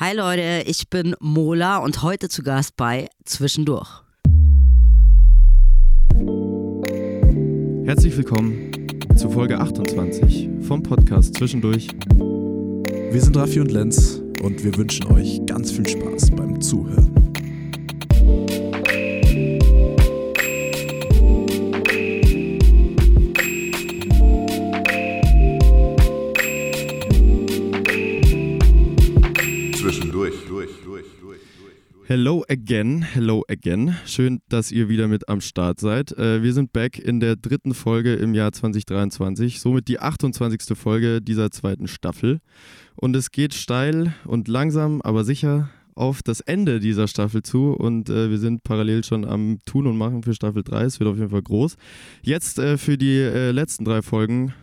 Hi Leute, ich bin Mola und heute zu Gast bei Zwischendurch. Herzlich willkommen zu Folge 28 vom Podcast Zwischendurch. Wir sind Raffi und Lenz und wir wünschen euch ganz viel Spaß beim Zuhören. Hello again, hello again. Schön, dass ihr wieder mit am Start seid. Äh, wir sind back in der dritten Folge im Jahr 2023, somit die 28. Folge dieser zweiten Staffel. Und es geht steil und langsam, aber sicher auf das Ende dieser Staffel zu und äh, wir sind parallel schon am Tun und Machen für Staffel 3. Es wird auf jeden Fall groß. Jetzt äh, für die äh, letzten drei Folgen,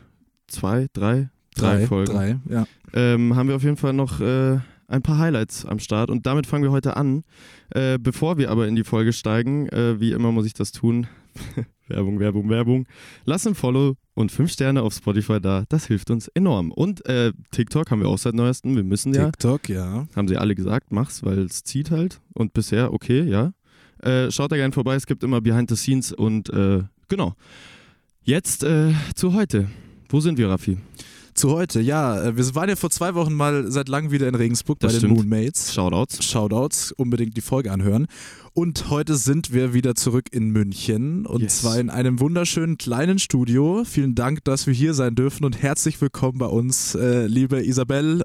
zwei, drei, drei, Folgen, Drei, ja. ähm, haben wir auf jeden Fall noch äh, ein paar Highlights am Start und damit fangen wir heute an. Äh, bevor wir aber in die Folge steigen, äh, wie immer muss ich das tun. Werbung, Werbung, Werbung. Lass ein Follow und fünf Sterne auf Spotify da. Das hilft uns enorm. Und äh, TikTok haben wir auch seit neuestem. Wir müssen ja, TikTok, ja. haben sie alle gesagt, mach's, weil es zieht halt. Und bisher okay, ja. Äh, schaut da gerne vorbei. Es gibt immer Behind the Scenes und äh, genau. Jetzt äh, zu heute. Wo sind wir, Raffi? Zu heute, ja. äh, Wir waren ja vor zwei Wochen mal seit langem wieder in Regensburg Das bei stimmt. den Moonmates. Shoutouts. Shoutouts, unbedingt die Folge anhören. Und heute sind wir wieder zurück in München und Yes. zwar in einem wunderschönen kleinen Studio. Vielen Dank, dass wir hier sein dürfen und herzlich willkommen bei uns, äh, liebe Isabel,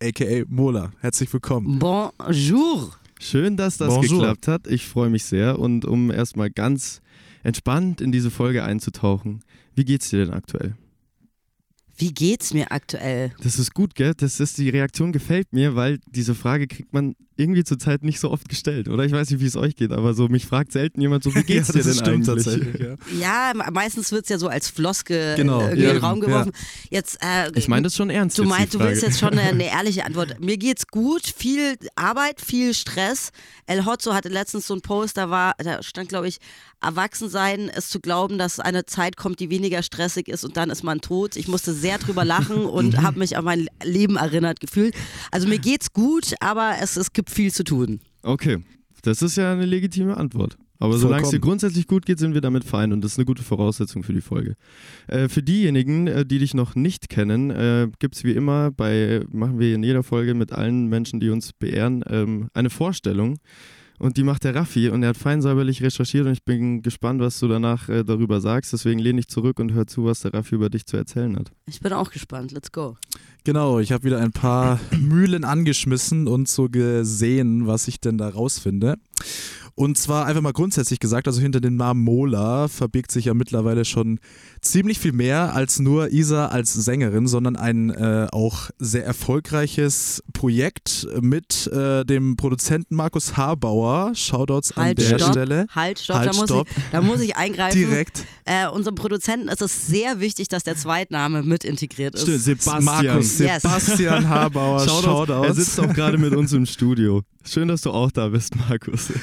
aka Mola. Herzlich willkommen. Bonjour. Schön, dass das Bonjour. geklappt hat. Ich freue mich sehr. Und um erstmal ganz entspannt in diese Folge einzutauchen, wie geht's dir denn aktuell? Wie geht's mir aktuell? Das ist gut, gell? Das ist, die Reaktion gefällt mir, weil diese Frage kriegt man irgendwie zurzeit nicht so oft gestellt. Oder ich weiß nicht, wie es euch geht, aber so mich fragt selten jemand so, wie geht's Ja, dir denn stimmt eigentlich? tatsächlich, ja. Ja, me- meistens wird's ja so als Floske Genau, in den Raum ja. geworfen. Jetzt, äh, Ich meine das schon ernst. Du meinst, du willst jetzt schon eine, eine ehrliche Antwort. Mir geht's gut, viel Arbeit, viel Stress. El Hotzo hatte letztens so einen Post, da war, da stand, glaube ich, Erwachsensein ist zu glauben, dass eine Zeit kommt, die weniger stressig ist und dann ist man tot. Ich musste sehr drüber lachen und Mhm. habe mich an mein Leben erinnert gefühlt. Also mir geht's gut, aber es, es gibt viel zu tun. Okay, das ist ja eine legitime Antwort. Aber solange es dir grundsätzlich gut geht, sind wir damit fein und das ist eine gute Voraussetzung für die Folge. Äh, für diejenigen, äh, die dich noch nicht kennen, äh, gibt es wie immer bei, machen wir in jeder Folge mit allen Menschen, die uns beehren, ähm, eine Vorstellung. Und die macht der Raffi und er hat fein säuberlich recherchiert und ich bin gespannt, was du danach äh, darüber sagst. Deswegen lehne ich zurück und hör zu, was der Raffi über dich zu erzählen hat. Ich bin auch gespannt. Let's go. Genau, ich habe wieder ein paar Mühlen angeschmissen und so gesehen, was ich denn da rausfinde. Und zwar einfach mal grundsätzlich gesagt, also hinter dem Namen Mola verbirgt sich ja mittlerweile schon ziemlich viel mehr als nur Isa als Sängerin, sondern ein äh, auch sehr erfolgreiches Projekt mit äh, dem Produzenten Markus Harbauer. Shoutouts an Halt, der stopp. Stelle. Halt, stopp, Halt, da, muss stopp. Ich, da muss ich eingreifen. Direkt. Äh, unserem Produzenten ist es sehr wichtig, dass der Zweitname mit integriert ist. Sebastian. Markus Yes. Sebastian Harbauer. Shoutouts. Shoutouts. Er sitzt auch gerade mit uns im Studio. Schön, dass du auch da bist, Markus.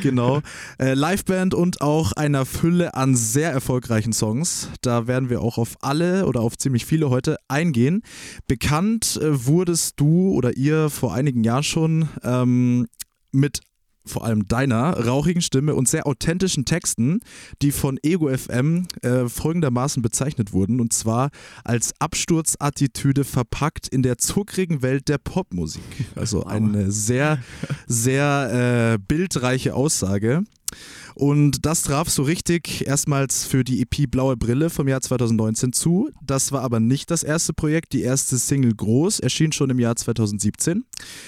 Genau. Äh, Liveband und auch einer Fülle an sehr erfolgreichen Songs. Da werden wir auch auf alle oder auf ziemlich viele heute eingehen. Bekannt äh, wurdest du oder ihr vor einigen Jahren schon ähm, mit vor allem deiner rauchigen Stimme und sehr authentischen Texten, die von Ego FM äh, folgendermaßen bezeichnet wurden, und zwar als Absturzattitüde verpackt in der zuckrigen Welt der Popmusik. Also eine sehr, sehr äh, bildreiche Aussage. Und das traf so richtig erstmals für die EP Blaue Brille vom Jahr 2019 zu. Das war aber nicht das erste Projekt. Die erste Single Groß erschien schon im Jahr 2017.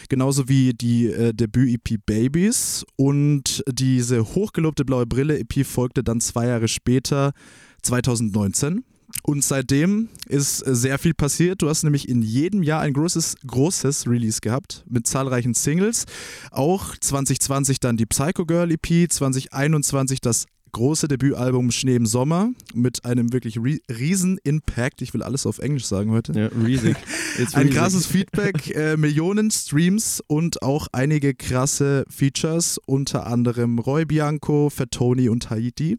Genauso wie die äh, Debüt-EP Babies. Und diese hochgelobte Blaue Brille EP folgte dann zwei Jahre später, 2019. Und seitdem ist äh, sehr viel passiert. Du hast nämlich in jedem Jahr ein großes, großes Release gehabt mit zahlreichen Singles. Auch 2020 dann die Psycho Girl EP, 2021 das große Debütalbum Schnee im Sommer mit einem wirklich ri riesen Impact. Ich will alles auf Englisch sagen heute. Ja, riesig. Ein krasses Feedback, äh, Millionen Streams und auch einige krasse Features, unter anderem Roy Bianco, Fatoni und Haiti.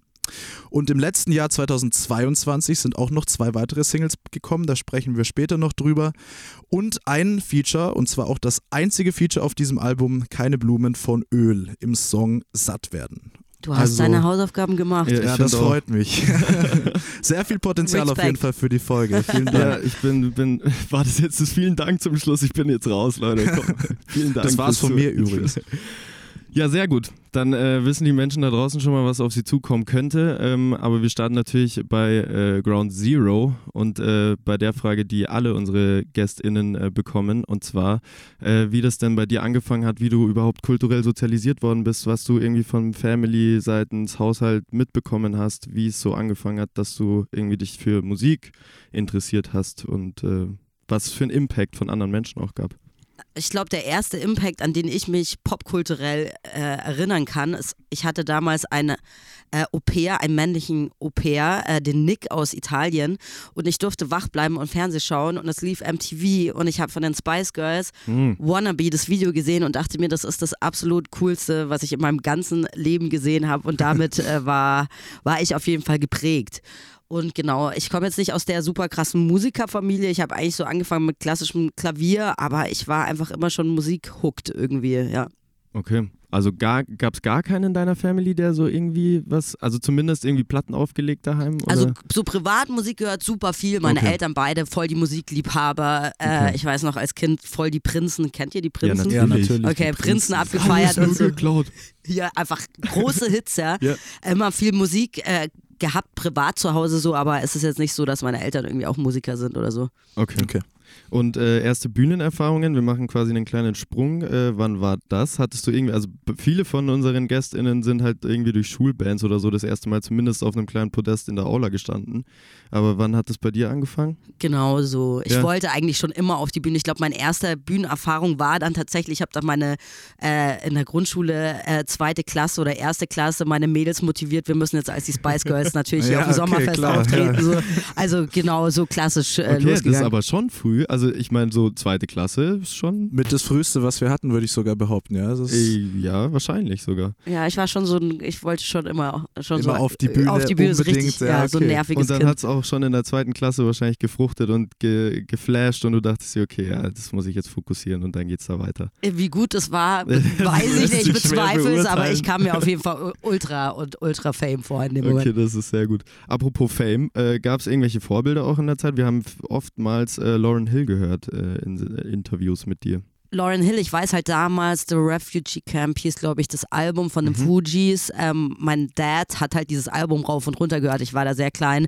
Und im letzten Jahr 2022 sind auch noch zwei weitere Singles gekommen, da sprechen wir später noch drüber. Und ein Feature, und zwar auch das einzige Feature auf diesem Album, Keine Blumen von Öl, im Song Satt werden. Du hast Also- deine Hausaufgaben gemacht. Ja, Ja, das auch- freut mich. Sehr viel Potenzial auf Respekt. jeden Fall für die Folge. Vielen Dank. Ja, ich bin, bin, war das jetzt das vielen Dank zum Schluss? Ich bin jetzt raus, Leute. Komm. Vielen Dank. Das war's von mir übrigens. Ja, sehr gut. Dann äh, wissen die Menschen da draußen schon mal, was auf sie zukommen könnte. Ähm, aber wir starten natürlich bei äh, Ground Zero und äh, bei der Frage, die alle unsere GästInnen äh, bekommen. Und zwar, äh, wie das denn bei dir angefangen hat, wie du überhaupt kulturell sozialisiert worden bist, was du irgendwie von Family seitens Haushalt mitbekommen hast, wie es so angefangen hat, dass du irgendwie dich für Musik interessiert hast und äh, was für einen Impact von anderen Menschen auch gab. Ich glaube, der erste Impact, an den ich mich popkulturell äh, erinnern kann, ist, ich hatte damals eine äh, Au-pair, einen männlichen Au-pair, äh, den Nick aus Italien und ich durfte wach bleiben und Fernseh schauen und es lief MTV und ich habe von den Spice Girls Hm. Wannabe das Video gesehen und dachte mir, das ist das absolut coolste, was ich in meinem ganzen Leben gesehen habe und damit äh, war, war ich auf jeden Fall geprägt. Und genau, ich komme jetzt nicht aus der super krassen Musikerfamilie. Ich habe eigentlich so angefangen mit klassischem Klavier, aber ich war einfach immer schon Musik-hooked irgendwie, ja. Okay. Also gab es gar keinen in deiner Family, der so irgendwie was, also zumindest irgendwie Platten aufgelegt daheim? Oder? Also so Privatmusik gehört super viel. Meine Okay. Eltern beide voll die Musikliebhaber. Äh, Okay. Ich weiß noch als Kind voll die Prinzen. Kennt ihr die Prinzen? Ja, natürlich. Okay, Die Prinzen Prinzen. abgefeiert und so. geklaut. Hier einfach große Hits, ja. Ja. Immer viel Musik äh, gehabt, privat zu Hause so, aber es ist jetzt nicht so, dass meine Eltern irgendwie auch Musiker sind oder so. Okay. Okay. Und äh, erste Bühnenerfahrungen, wir machen quasi einen kleinen Sprung. Äh, wann war das? Hattest du irgendwie, also viele von unseren GästInnen sind halt irgendwie durch Schulbands oder so das erste Mal zumindest auf einem kleinen Podest in der Aula gestanden. Aber wann hat es bei dir angefangen? Genau so. Ich Ja. wollte eigentlich schon immer auf die Bühne. Ich glaube, meine erste Bühnenerfahrung war dann tatsächlich, ich habe dann meine äh, in der Grundschule äh, zweite Klasse oder erste Klasse meine Mädels motiviert, wir müssen jetzt als die Spice Girls natürlich hier Ja, auf dem okay, Sommerfest klar, auftreten. ja. So. Also genau so klassisch äh, Okay, das ist losgegangen. aber schon früh. Also ich meine, so zweite Klasse ist schon. Mit das Früheste, was wir hatten, würde ich sogar behaupten. Ja, das ist Äh, ja, wahrscheinlich sogar. ja, ich war schon so ein, ich wollte schon immer schon so Immer auf die Bühne, auf die Bühne so unbedingt, richtig, ja, ja, so ein okay. nerviges Und dann hat es auch schon in der zweiten Klasse wahrscheinlich gefruchtet und ge geflasht und du dachtest dir, okay, ja, das muss ich jetzt fokussieren und dann geht's da weiter. Wie gut es war, weiß ich nicht, ich bezweifle es, aber ich kam mir auf jeden Fall ultra und ultra Fame vor in dem Okay, Moment. das ist sehr gut. Apropos Fame, äh, gab es irgendwelche Vorbilder auch in der Zeit? Wir haben oftmals äh, Lauren Hill gehört äh, in äh, Interviews mit dir. Lauren Hill, ich weiß halt damals, The Refugee Camp hieß, glaube ich, das Album von den Mhm. Fujis. Ähm, mein Dad hat halt dieses Album rauf und runter gehört. Ich war da sehr klein.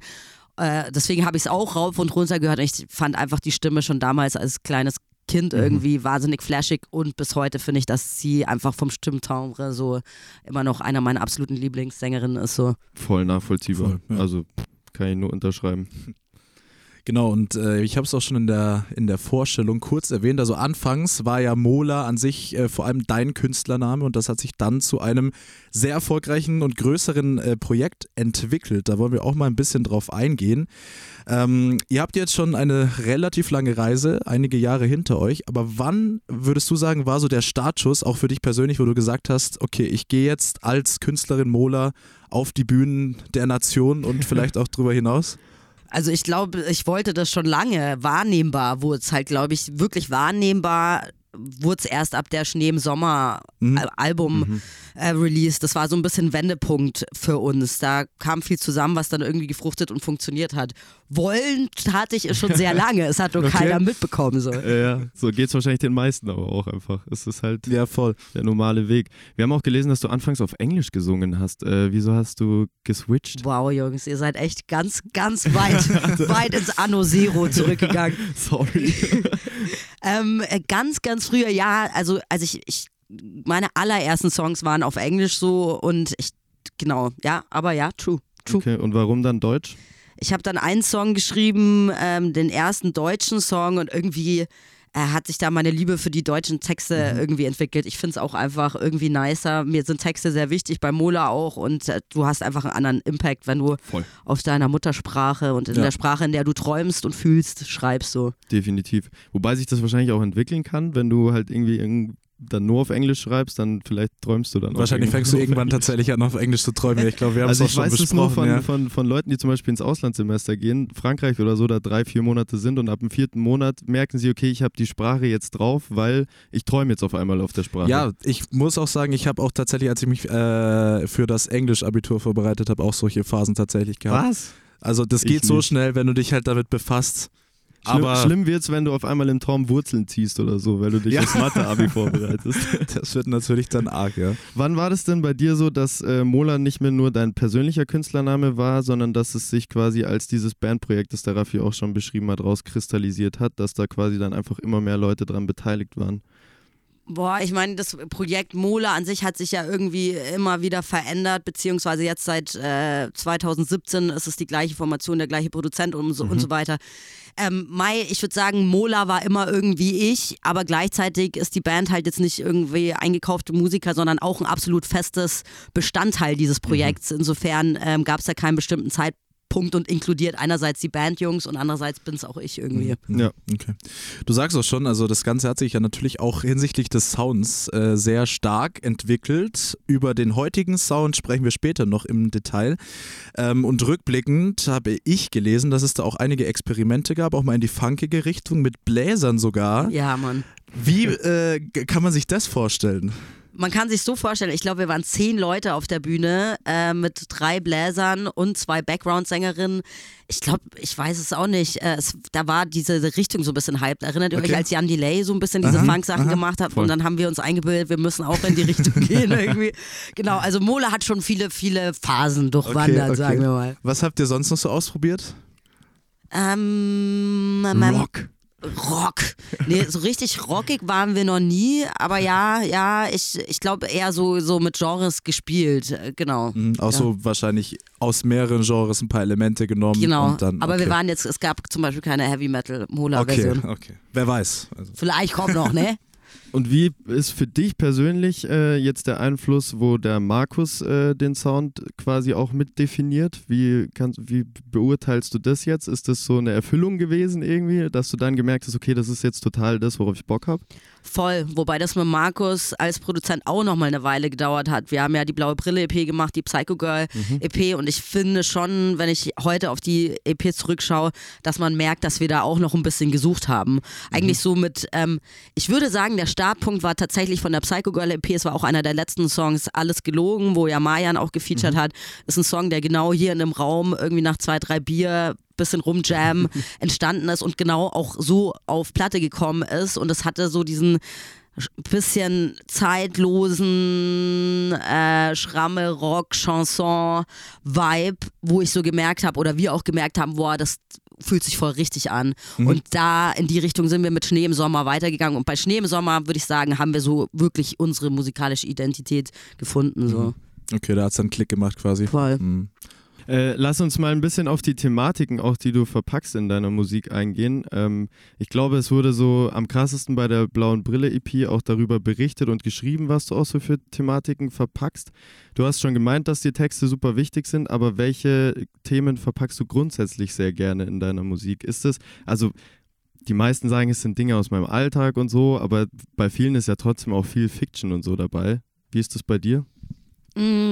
Äh, deswegen habe ich es auch rauf und runter gehört. Und ich fand einfach die Stimme schon damals als kleines Kind Mhm. irgendwie wahnsinnig flashig und bis heute finde ich, dass sie einfach vom Stimmtimbre so immer noch einer meiner absoluten Lieblingssängerinnen ist. So. Voll nachvollziehbar. Voll, ja. Also kann ich nur unterschreiben. Genau, und äh, ich habe es auch schon in der, in der Vorstellung kurz erwähnt. Also anfangs war ja Mola an sich äh, vor allem dein Künstlername und das hat sich dann zu einem sehr erfolgreichen und größeren äh, Projekt entwickelt. Da wollen wir auch mal ein bisschen drauf eingehen. Ähm, ihr habt jetzt schon eine relativ lange Reise, einige Jahre hinter euch, aber wann würdest du sagen, war so der Startschuss, auch für dich persönlich, wo du gesagt hast, okay, ich gehe jetzt als Künstlerin Mola auf die Bühnen der Nation und vielleicht auch drüber hinaus? Also ich glaube, ich wollte das schon lange. Wahrnehmbar wurde es halt, glaube ich, wirklich wahrnehmbar wurde es erst ab der Schnee im Sommer Mhm. Al- Album äh, Release. Das war so ein bisschen Wendepunkt für uns. Da kam viel zusammen, was dann irgendwie gefruchtet und funktioniert hat. Wollen hatte ich es schon sehr lange. Es hat nur Okay. keiner mitbekommen. So. Äh, ja, so geht's wahrscheinlich den meisten aber auch einfach. Es ist halt Ja, voll. der normale Weg. Wir haben auch gelesen, dass du anfangs auf Englisch gesungen hast. Äh, wieso hast du geswitcht? Wow, Jungs, ihr seid echt ganz, ganz weit, weit ins Anno Zero zurückgegangen. Sorry. Ähm, äh, ganz, ganz früher, ja, also, also ich, ich, meine allerersten Songs waren auf Englisch so und ich, genau, ja, aber ja, true, true. Okay, und warum dann Deutsch? Ich habe dann einen Song geschrieben, ähm, den ersten deutschen Song und irgendwie hat sich da meine Liebe für die deutschen Texte Mhm. irgendwie entwickelt. Ich finde es auch einfach irgendwie nicer. Mir sind Texte sehr wichtig, bei Mola auch und äh, du hast einfach einen anderen Impact, wenn du Voll. auf deiner Muttersprache und in Ja. der Sprache, in der du träumst und fühlst, schreibst so. Definitiv. Wobei sich das wahrscheinlich auch entwickeln kann, wenn du halt irgendwie irgend- dann nur auf Englisch schreibst, dann vielleicht träumst du dann auch Wahrscheinlich fängst du irgendwann Englisch. tatsächlich an, auf Englisch zu träumen. Ich glaube, wir haben Also es ich auch schon weiß es nur besprochen. von, ja. von, von Leuten, die zum Beispiel ins Auslandssemester gehen, Frankreich oder so, da drei, vier Monate sind und ab dem vierten Monat merken sie, okay, ich habe die Sprache jetzt drauf, weil ich träume jetzt auf einmal auf der Sprache. Ja, ich muss auch sagen, ich habe auch tatsächlich, als ich mich äh, für das Englisch-Abitur vorbereitet habe, auch solche Phasen tatsächlich gehabt. Was? Also das Ich geht so nicht. schnell, wenn du dich halt damit befasst. Schlimm, Aber schlimm wird's, wenn du auf einmal im Traum Wurzeln ziehst oder so, weil du dich Ja. aufs Mathe-Abi vorbereitest. das wird natürlich dann arg, ja. Wann war das denn bei dir so, dass äh, Mola nicht mehr nur dein persönlicher Künstlername war, sondern dass es sich quasi als dieses Bandprojekt, das der Raffi auch schon beschrieben hat, rauskristallisiert hat, dass da quasi dann einfach immer mehr Leute dran beteiligt waren? Boah, ich meine, das Projekt Mola an sich hat sich ja irgendwie immer wieder verändert, beziehungsweise jetzt seit äh, 2017 ist es die gleiche Formation, der gleiche Produzent und so, und so weiter. Ähm, Mai, ich würde sagen, Mola war immer irgendwie ich, aber gleichzeitig ist die Band halt jetzt nicht irgendwie eingekaufte Musiker, sondern auch ein absolut festes Bestandteil dieses Projekts. Insofern ähm, gab es da keinen bestimmten Zeitpunkt und inkludiert einerseits die Bandjungs und andererseits bin es auch ich irgendwie. Ja. Okay. Du sagst auch schon, also das Ganze hat sich ja natürlich auch hinsichtlich des Sounds äh, sehr stark entwickelt. Über den heutigen Sound sprechen wir später noch im Detail. Ähm, und rückblickend habe ich gelesen, dass es da auch einige Experimente gab, auch mal in die funkige Richtung, mit Bläsern sogar. Ja, Mann. Wie äh, kann man sich das vorstellen? Man kann sich so vorstellen, ich glaube, wir waren zehn Leute auf der Bühne äh, mit drei Bläsern und zwei Background-Sängerinnen. Ich glaube, ich weiß es auch nicht. Äh, es, da war diese Richtung so ein bisschen hyped. Erinnert ihr Okay. euch, als Jan Delay so ein bisschen diese Aha, Funk-Sachen aha. gemacht hat? Voll. Und dann haben wir uns eingebildet, wir müssen auch in die Richtung gehen irgendwie. Genau, also Mola hat schon viele, viele Phasen durchwandert, Okay, okay. sagen wir mal. Was habt ihr sonst noch so ausprobiert? Ähm, Rock. Rock. Nee, so richtig rockig waren wir noch nie, aber ja, ja, ich, ich glaube eher so, so mit Genres gespielt, äh, genau. Mhm, auch Ja. so wahrscheinlich aus mehreren Genres ein paar Elemente genommen. Genau, Und dann, aber okay. wir waren jetzt, es gab zum Beispiel keine Heavy Metal Okay, Mola-Version. okay. Wer weiß. Also, Vielleicht kommt noch, ne? Und wie ist für dich persönlich äh, jetzt der Einfluss, wo der Markus äh, den Sound quasi auch mit definiert? Wie, kannst, wie beurteilst du das jetzt? Ist das so eine Erfüllung gewesen irgendwie, dass du dann gemerkt hast, okay, das ist jetzt total das, worauf ich Bock habe? Voll. Wobei das mit Markus als Produzent auch noch mal eine Weile gedauert hat. Wir haben ja die Blaue Brille EP gemacht, die Psycho Girl EP und ich finde schon, wenn ich heute auf die EP zurückschaue, dass man merkt, dass wir da auch noch ein bisschen gesucht haben. Eigentlich so mit, ähm, ich würde sagen, der Startpunkt war tatsächlich von der Psycho Girl EP. Es war auch einer der letzten Songs, Alles gelogen, wo ja Mayan auch gefeatured hat. Ist ein Song, der genau hier in einem Raum irgendwie nach zwei, drei Bier bisschen rumjam entstanden ist und genau auch so auf Platte gekommen ist und es hatte so diesen bisschen zeitlosen äh, Schramme Rock Chanson Vibe, wo ich so gemerkt habe oder wir auch gemerkt haben, boah, das fühlt sich voll richtig an. Und da in die Richtung sind wir mit Schnee im Sommer weitergegangen. Und bei Schnee im Sommer, würde ich sagen, haben wir so wirklich unsere musikalische Identität gefunden. So. okay, da hat es dann einen Klick gemacht quasi. Voll. Mhm. Äh, lass uns mal ein bisschen auf die Thematiken, auch die du verpackst in deiner Musik eingehen. Ähm, ich glaube, es wurde so am krassesten bei der Blauen Brille EP auch darüber berichtet und geschrieben, was du auch so für Thematiken verpackst. Du hast schon gemeint, dass die Texte super wichtig sind, aber welche Themen verpackst du grundsätzlich sehr gerne in deiner Musik? Ist es, also die meisten sagen, es sind Dinge aus meinem Alltag und so, aber bei vielen ist ja trotzdem auch viel Fiction und so dabei. Wie ist das bei dir?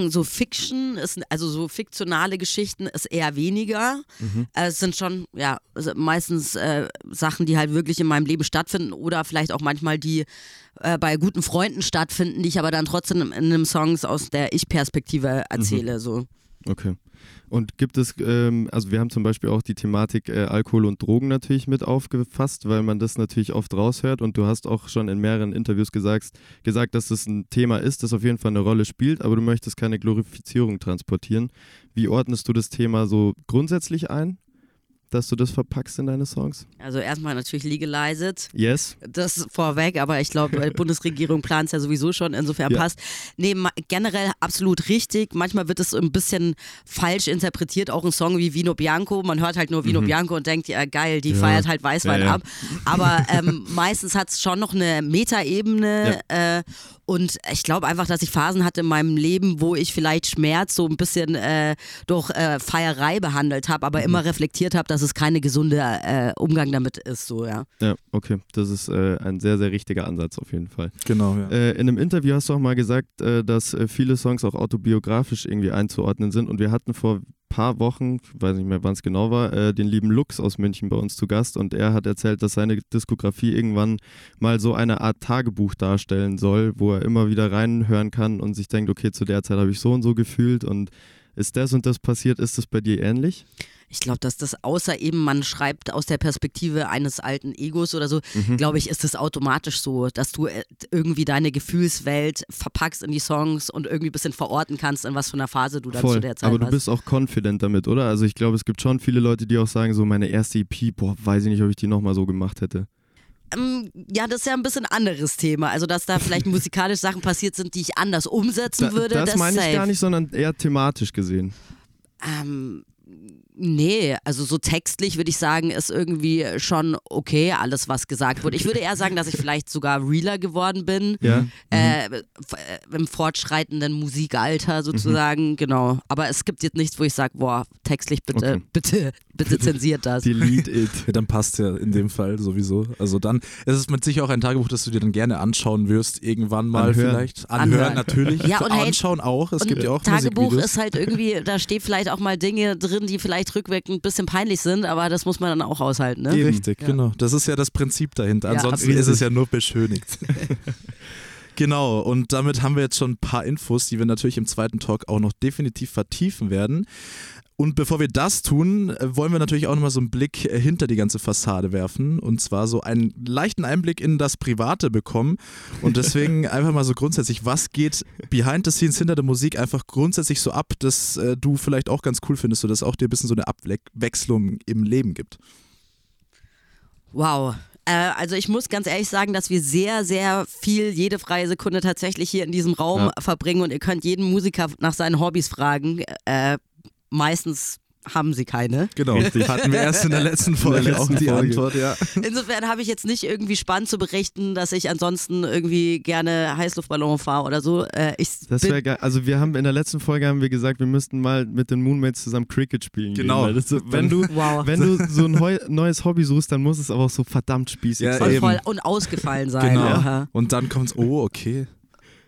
So Fiction, ist, also so fiktionale Geschichten ist eher weniger. Äh, Es sind schon, ja, also meistens äh, Sachen, die halt wirklich in meinem Leben stattfinden oder vielleicht auch manchmal die äh, bei guten Freunden stattfinden, die ich aber dann trotzdem in einem Songs aus der Ich-Perspektive erzähle. So. Okay. Und gibt es, ähm, also wir haben zum Beispiel auch die Thematik äh, Alkohol und Drogen natürlich mit aufgefasst, weil man das natürlich oft raushört und du hast auch schon in mehreren Interviews gesagt, gesagt, dass das ein Thema ist, das auf jeden Fall eine Rolle spielt, aber du möchtest keine Glorifizierung transportieren. Wie ordnest du das Thema so grundsätzlich ein, dass du das verpackst in deine Songs? Also erstmal natürlich legalized. Yes. Das vorweg, aber ich glaube, die Bundesregierung plant es ja sowieso schon, insofern Ja. passt. Nee, generell absolut richtig. Manchmal wird es ein bisschen falsch interpretiert, auch ein Song wie Vino Bianco. Man hört halt nur Vino Bianco und denkt, ja geil, die Mhm. Ja. feiert halt Weißwein ab. Aber ähm, meistens hat es schon noch eine Metaebene. Äh, und ich glaube einfach, dass ich Phasen hatte in meinem Leben, wo ich vielleicht Schmerz so ein bisschen äh, durch äh, Feierei behandelt habe, aber immer reflektiert habe, dass es keine gesunde äh, Umgang damit ist, so, ja. Ja, okay. Das ist äh, ein sehr, sehr richtiger Ansatz auf jeden Fall. Genau, ja. Äh, in einem Interview hast du auch mal gesagt, äh, dass viele Songs auch autobiografisch irgendwie einzuordnen sind. Und wir hatten vor paar Wochen, weiß nicht mehr wann es genau war, äh, den lieben Lux aus München bei uns zu Gast und er hat erzählt, dass seine Diskografie irgendwann mal so eine Art Tagebuch darstellen soll, wo er immer wieder reinhören kann und sich denkt, okay, zu der Zeit habe ich so und so gefühlt und ist das und das passiert, ist das bei dir ähnlich? Ich glaube, dass das außer eben man schreibt aus der Perspektive eines alten Egos oder so, Mhm. glaube ich, ist es automatisch so, dass du äh, irgendwie deine Gefühlswelt verpackst in die Songs und irgendwie ein bisschen verorten kannst, in was für einer Phase du dann zu Voll. der Zeit Aber du warst. bist auch confident damit, oder? Also ich glaube, es gibt schon viele Leute, die auch sagen, so meine erste EP, boah, weiß ich nicht, ob ich die nochmal so gemacht hätte. Ähm, ja, das ist ja ein bisschen anderes Thema. Also, dass da vielleicht musikalisch Sachen passiert sind, die ich anders umsetzen Da, würde. das das meine ich safe. gar nicht, sondern eher thematisch gesehen. Ähm, nee, also so textlich würde ich sagen, ist irgendwie schon okay, alles, was gesagt wurde. Ich würde eher sagen, dass ich vielleicht sogar realer geworden bin. Ja. Äh, f- äh, Im fortschreitenden Musikalter sozusagen, genau. Aber es gibt jetzt nichts, wo ich sage, boah, textlich bitte, Okay. bitte, bitte zensiert das. Delete it. Dann passt ja in dem Fall sowieso. Also dann ist es mit sicher auch ein Tagebuch, das du dir dann gerne anschauen wirst, irgendwann mal Anhören. vielleicht. Anhören, Anhören. natürlich. Ja, und hey, anschauen auch. Es Und gibt ja auch Tagebuch ist halt irgendwie, da steht vielleicht auch mal Dinge drin, die vielleicht rückwirkend ein bisschen peinlich sind, aber das muss man dann auch aushalten, ne? Richtig, Ja. genau. Das ist ja das Prinzip dahinter. Ja, Ansonsten absolut. ist es ja nur beschönigt. genau, und damit haben wir jetzt schon ein paar Infos, die wir natürlich im zweiten Talk auch noch definitiv vertiefen werden. Und bevor wir das tun, äh, wollen wir natürlich auch nochmal so einen Blick äh, hinter die ganze Fassade werfen. Und zwar so einen leichten Einblick in das Private bekommen. Und deswegen einfach mal so grundsätzlich, was geht behind the scenes hinter der Musik einfach grundsätzlich so ab, dass äh, du vielleicht auch ganz cool findest, sodass auch dir ein bisschen so eine Abwechslung im Leben gibt. Wow. Äh, also ich muss ganz ehrlich sagen, dass wir sehr, sehr viel jede freie Sekunde tatsächlich hier in diesem Raum Ja. verbringen und ihr könnt jeden Musiker nach seinen Hobbys fragen. Äh, meistens haben sie keine. Genau, hatten wir erst in der letzten Folge letzten auch die Folge. Antwort, ja. Insofern habe ich jetzt nicht irgendwie spannend zu berichten, dass ich ansonsten irgendwie gerne Heißluftballon fahre oder so. Äh, ich Das bin- wäre geil. Also wir haben in der letzten Folge haben wir gesagt, wir müssten mal mit den Moonmates zusammen Cricket spielen. Genau. Gehen, so, wenn du Wow. wenn du so ein heu, neues Hobby suchst, dann muss es aber auch so verdammt spießig Ja, sein. voll, und ausgefallen sein. Genau. Aha. Und dann kommt's, oh, okay.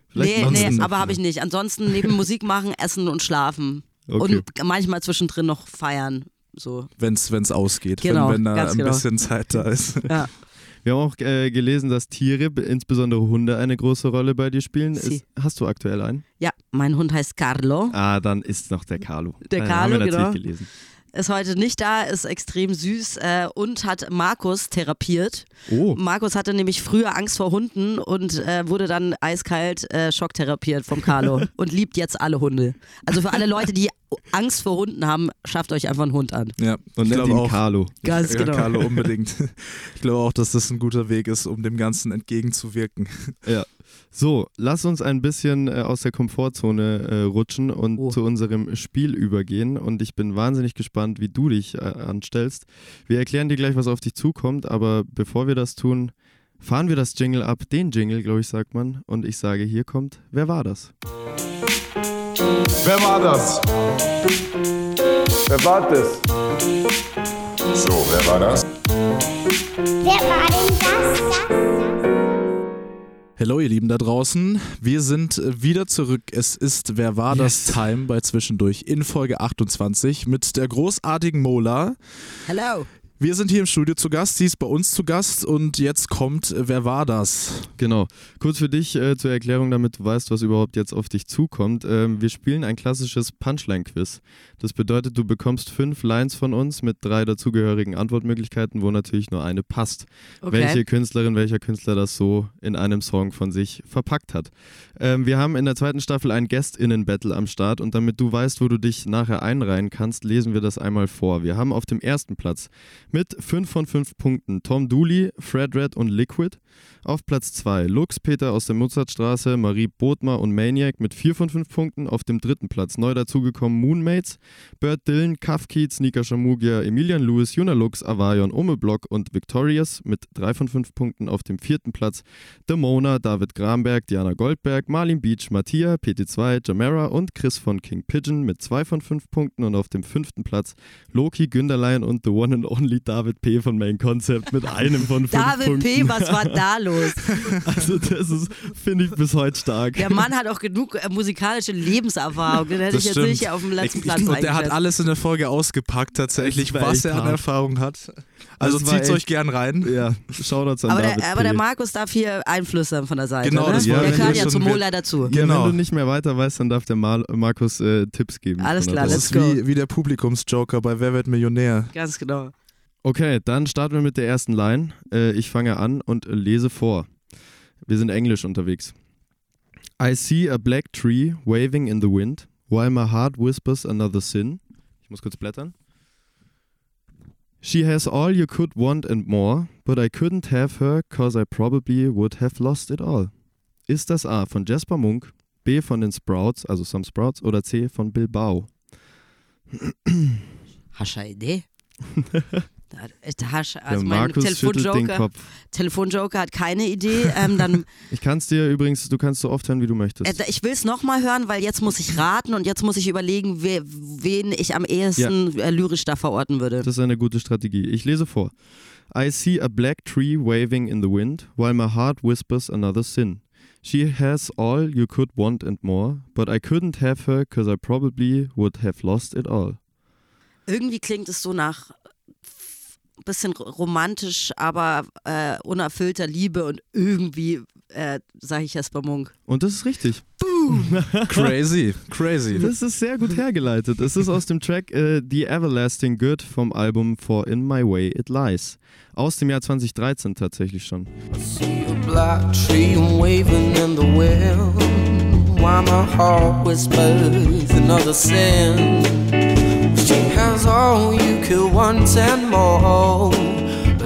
Vielleicht Nee, nee, aber habe ich nicht. Ansonsten neben Musik machen, essen und schlafen. Okay. Und manchmal zwischendrin noch feiern. So. Wenn's, wenn's ausgeht, Genau, wenn, wenn da ein genau. bisschen Zeit da ist. Ja. Wir haben auch äh, gelesen, dass Tiere, insbesondere Hunde, eine große Rolle bei dir spielen. Sie. Ist, hast du aktuell einen? ja, mein Hund heißt Carlo. Ah, dann ist noch der Carlo. Der Nein, Carlo, haben wir natürlich genau. gelesen. Ist heute nicht da, ist extrem süß äh, und hat Markus therapiert. Oh, Markus hatte nämlich früher Angst vor Hunden und äh, wurde dann eiskalt äh, schocktherapiert vom Carlo und liebt jetzt alle Hunde. Also für alle Leute, die Angst vor Hunden haben, schafft euch einfach einen Hund an. Ja, und ich nennt glaube ihn auch. Carlo. Ganz ja, genau. Carlo, unbedingt. Ich glaube auch, dass das ein guter Weg ist, um dem Ganzen entgegenzuwirken. Ja. So, lass uns ein bisschen äh, aus der Komfortzone äh, rutschen und Oh. zu unserem Spiel übergehen. Und ich bin wahnsinnig gespannt, wie du dich äh, anstellst. Wir erklären dir gleich, was auf dich zukommt, aber bevor wir das tun, fahren wir das Jingle ab. Den Jingle, glaube ich, sagt man. Und ich sage, hier kommt, wer war das? Wer war das? Wer war das? So, wer war das? Wer war denn das? Hello, ihr Lieben da draußen. Wir sind wieder zurück. Es ist Wer war das Yes. Time bei Zwischendurch in Folge 28 mit der großartigen Mola. Hello. Wir sind hier im Studio zu Gast, sie ist bei uns zu Gast und jetzt kommt äh, Wer war das? Genau. Kurz für dich äh, zur Erklärung, damit du weißt, was überhaupt jetzt auf dich zukommt. Ähm, wir spielen ein klassisches Punchline-Quiz. Das bedeutet, du bekommst fünf Lines von uns mit drei dazugehörigen Antwortmöglichkeiten, wo natürlich nur eine passt. Okay. Welche Künstlerin, welcher Künstler das so in einem Song von sich verpackt hat. Ähm, wir haben in der zweiten Staffel ein Guest-Innen-Battle am Start und damit du weißt, wo du dich nachher einreihen kannst, lesen wir das einmal vor. Wir haben auf dem ersten Platz Mit 5 von 5 Punkten Tom Dooley, Fred Red und Liquid. Auf Platz 2 Lux Peter aus der Mozartstraße, Marie Bodmer und Maniac mit 4 von 5 Punkten. Auf dem dritten Platz neu dazugekommen Moonmates, Bert Dillon, Kafkiez, Nika Shamugia, Emilian Lewis, Juna Lux, Avarion, Ome Block und Victorious mit 3 von 5 Punkten. Auf dem vierten Platz Demona, David Gramberg, Diana Goldberg, Marlin Beach, Mattia, PT2, Jamera und Chris von King Pigeon mit 2 von 5 Punkten. Und auf dem fünften Platz Loki, Günderlein und The One and Only David P. von Main Concept mit einem von 5 David Punkten. P., was war da los? Also das ist, finde ich, bis heute stark. Der Mann hat auch genug äh, musikalische Lebenserfahrung. Den hätte Das ich jetzt stimmt. nicht auf dem letzten Platz Und der hat alles in der Folge ausgepackt, tatsächlich, was er an. Erfahrung hat. Also zieht's echt- euch gern rein. Ja, Shoutouts an aber David der, aber der P. Markus darf hier einflüstern von der Seite. Genau, ne? das Der ich gehört ja ja zum mit- Mola dazu. Ja, Genau. wenn du nicht mehr weiter weißt, dann darf der Mal Markus äh, Tipps geben. Alles von der klar, Das let's ist go. wie, wie der Publikumsjoker bei Wer wird Millionär. Ganz genau. Okay, dann starten wir mit der ersten Line. Äh, ich fange an und lese vor. Wir sind englisch unterwegs. I see a black tree waving in the wind, while my heart whispers another sin. Ich muss kurz blättern. She has all you could want and more, but I couldn't have her, cause I probably would have lost it all. Ist das A von Jasper Munk, B von den Sprouts, also Some Sprouts, oder C von Bilbao? Hast du eine Idee? Hast- Also mein Markus schüttelt den Telefonjoker. Telefonjoker hat keine Idee. Ähm, dann, Ich kann es dir übrigens, du kannst so oft hören, wie du möchtest. äh, ich will es nochmal hören, weil jetzt muss ich raten und jetzt muss ich überlegen, wer, wen ich am ehesten äh, lyrisch da verorten würde. Das ist eine gute Strategie. Ich lese vor. I see a black tree waving in the wind, while my heart whispers another sin. She has all you could want and more, but I couldn't have her, cause I probably would have lost it all. Irgendwie klingt es so nach ein bisschen romantisch, aber äh, unerfüllter Liebe und irgendwie äh, sage ich Jesper Munk. Und das ist richtig. Crazy, crazy. Das ist sehr gut hergeleitet. Es ist aus dem Track äh, The Everlasting Good vom Album For In My Way It Lies. Aus dem Jahr 2013 tatsächlich schon. See a black tree waving in the wind While my heart whispers another sin She has all you could want and more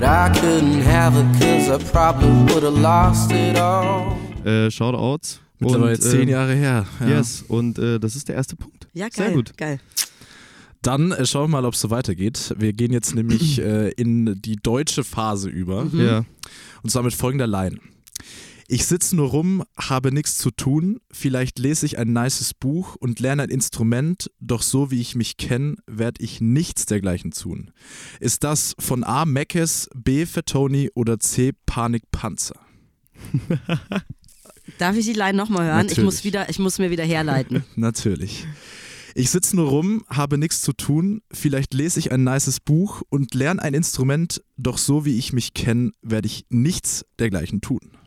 But I couldn't have it cause I probably would have lost it all Äh, Shoutouts. Mittlerweile Und, zehn äh, Jahre her. Ja. Yes, und äh, das ist der erste Punkt. Ja, geil. Sehr gut. Geil. Dann äh, schauen wir mal, ob es so weitergeht. Wir gehen jetzt nämlich äh, in die deutsche Phase über. Mhm. Ja. Und zwar mit folgender Line. Ich sitze nur rum, habe nichts zu tun, vielleicht lese ich ein nices Buch und lerne ein Instrument, doch so wie ich mich kenne, werde ich nichts dergleichen tun. Ist das von A. Meckes, B. Fettoni oder C. Panikpanzer? Darf ich die Line nochmal hören? Ich muss, wieder, ich muss mir wieder herleiten. Natürlich. Ich sitze nur rum, habe nichts zu tun, vielleicht lese ich ein nices Buch und lerne ein Instrument, doch so wie ich mich kenne, werde ich nichts dergleichen tun.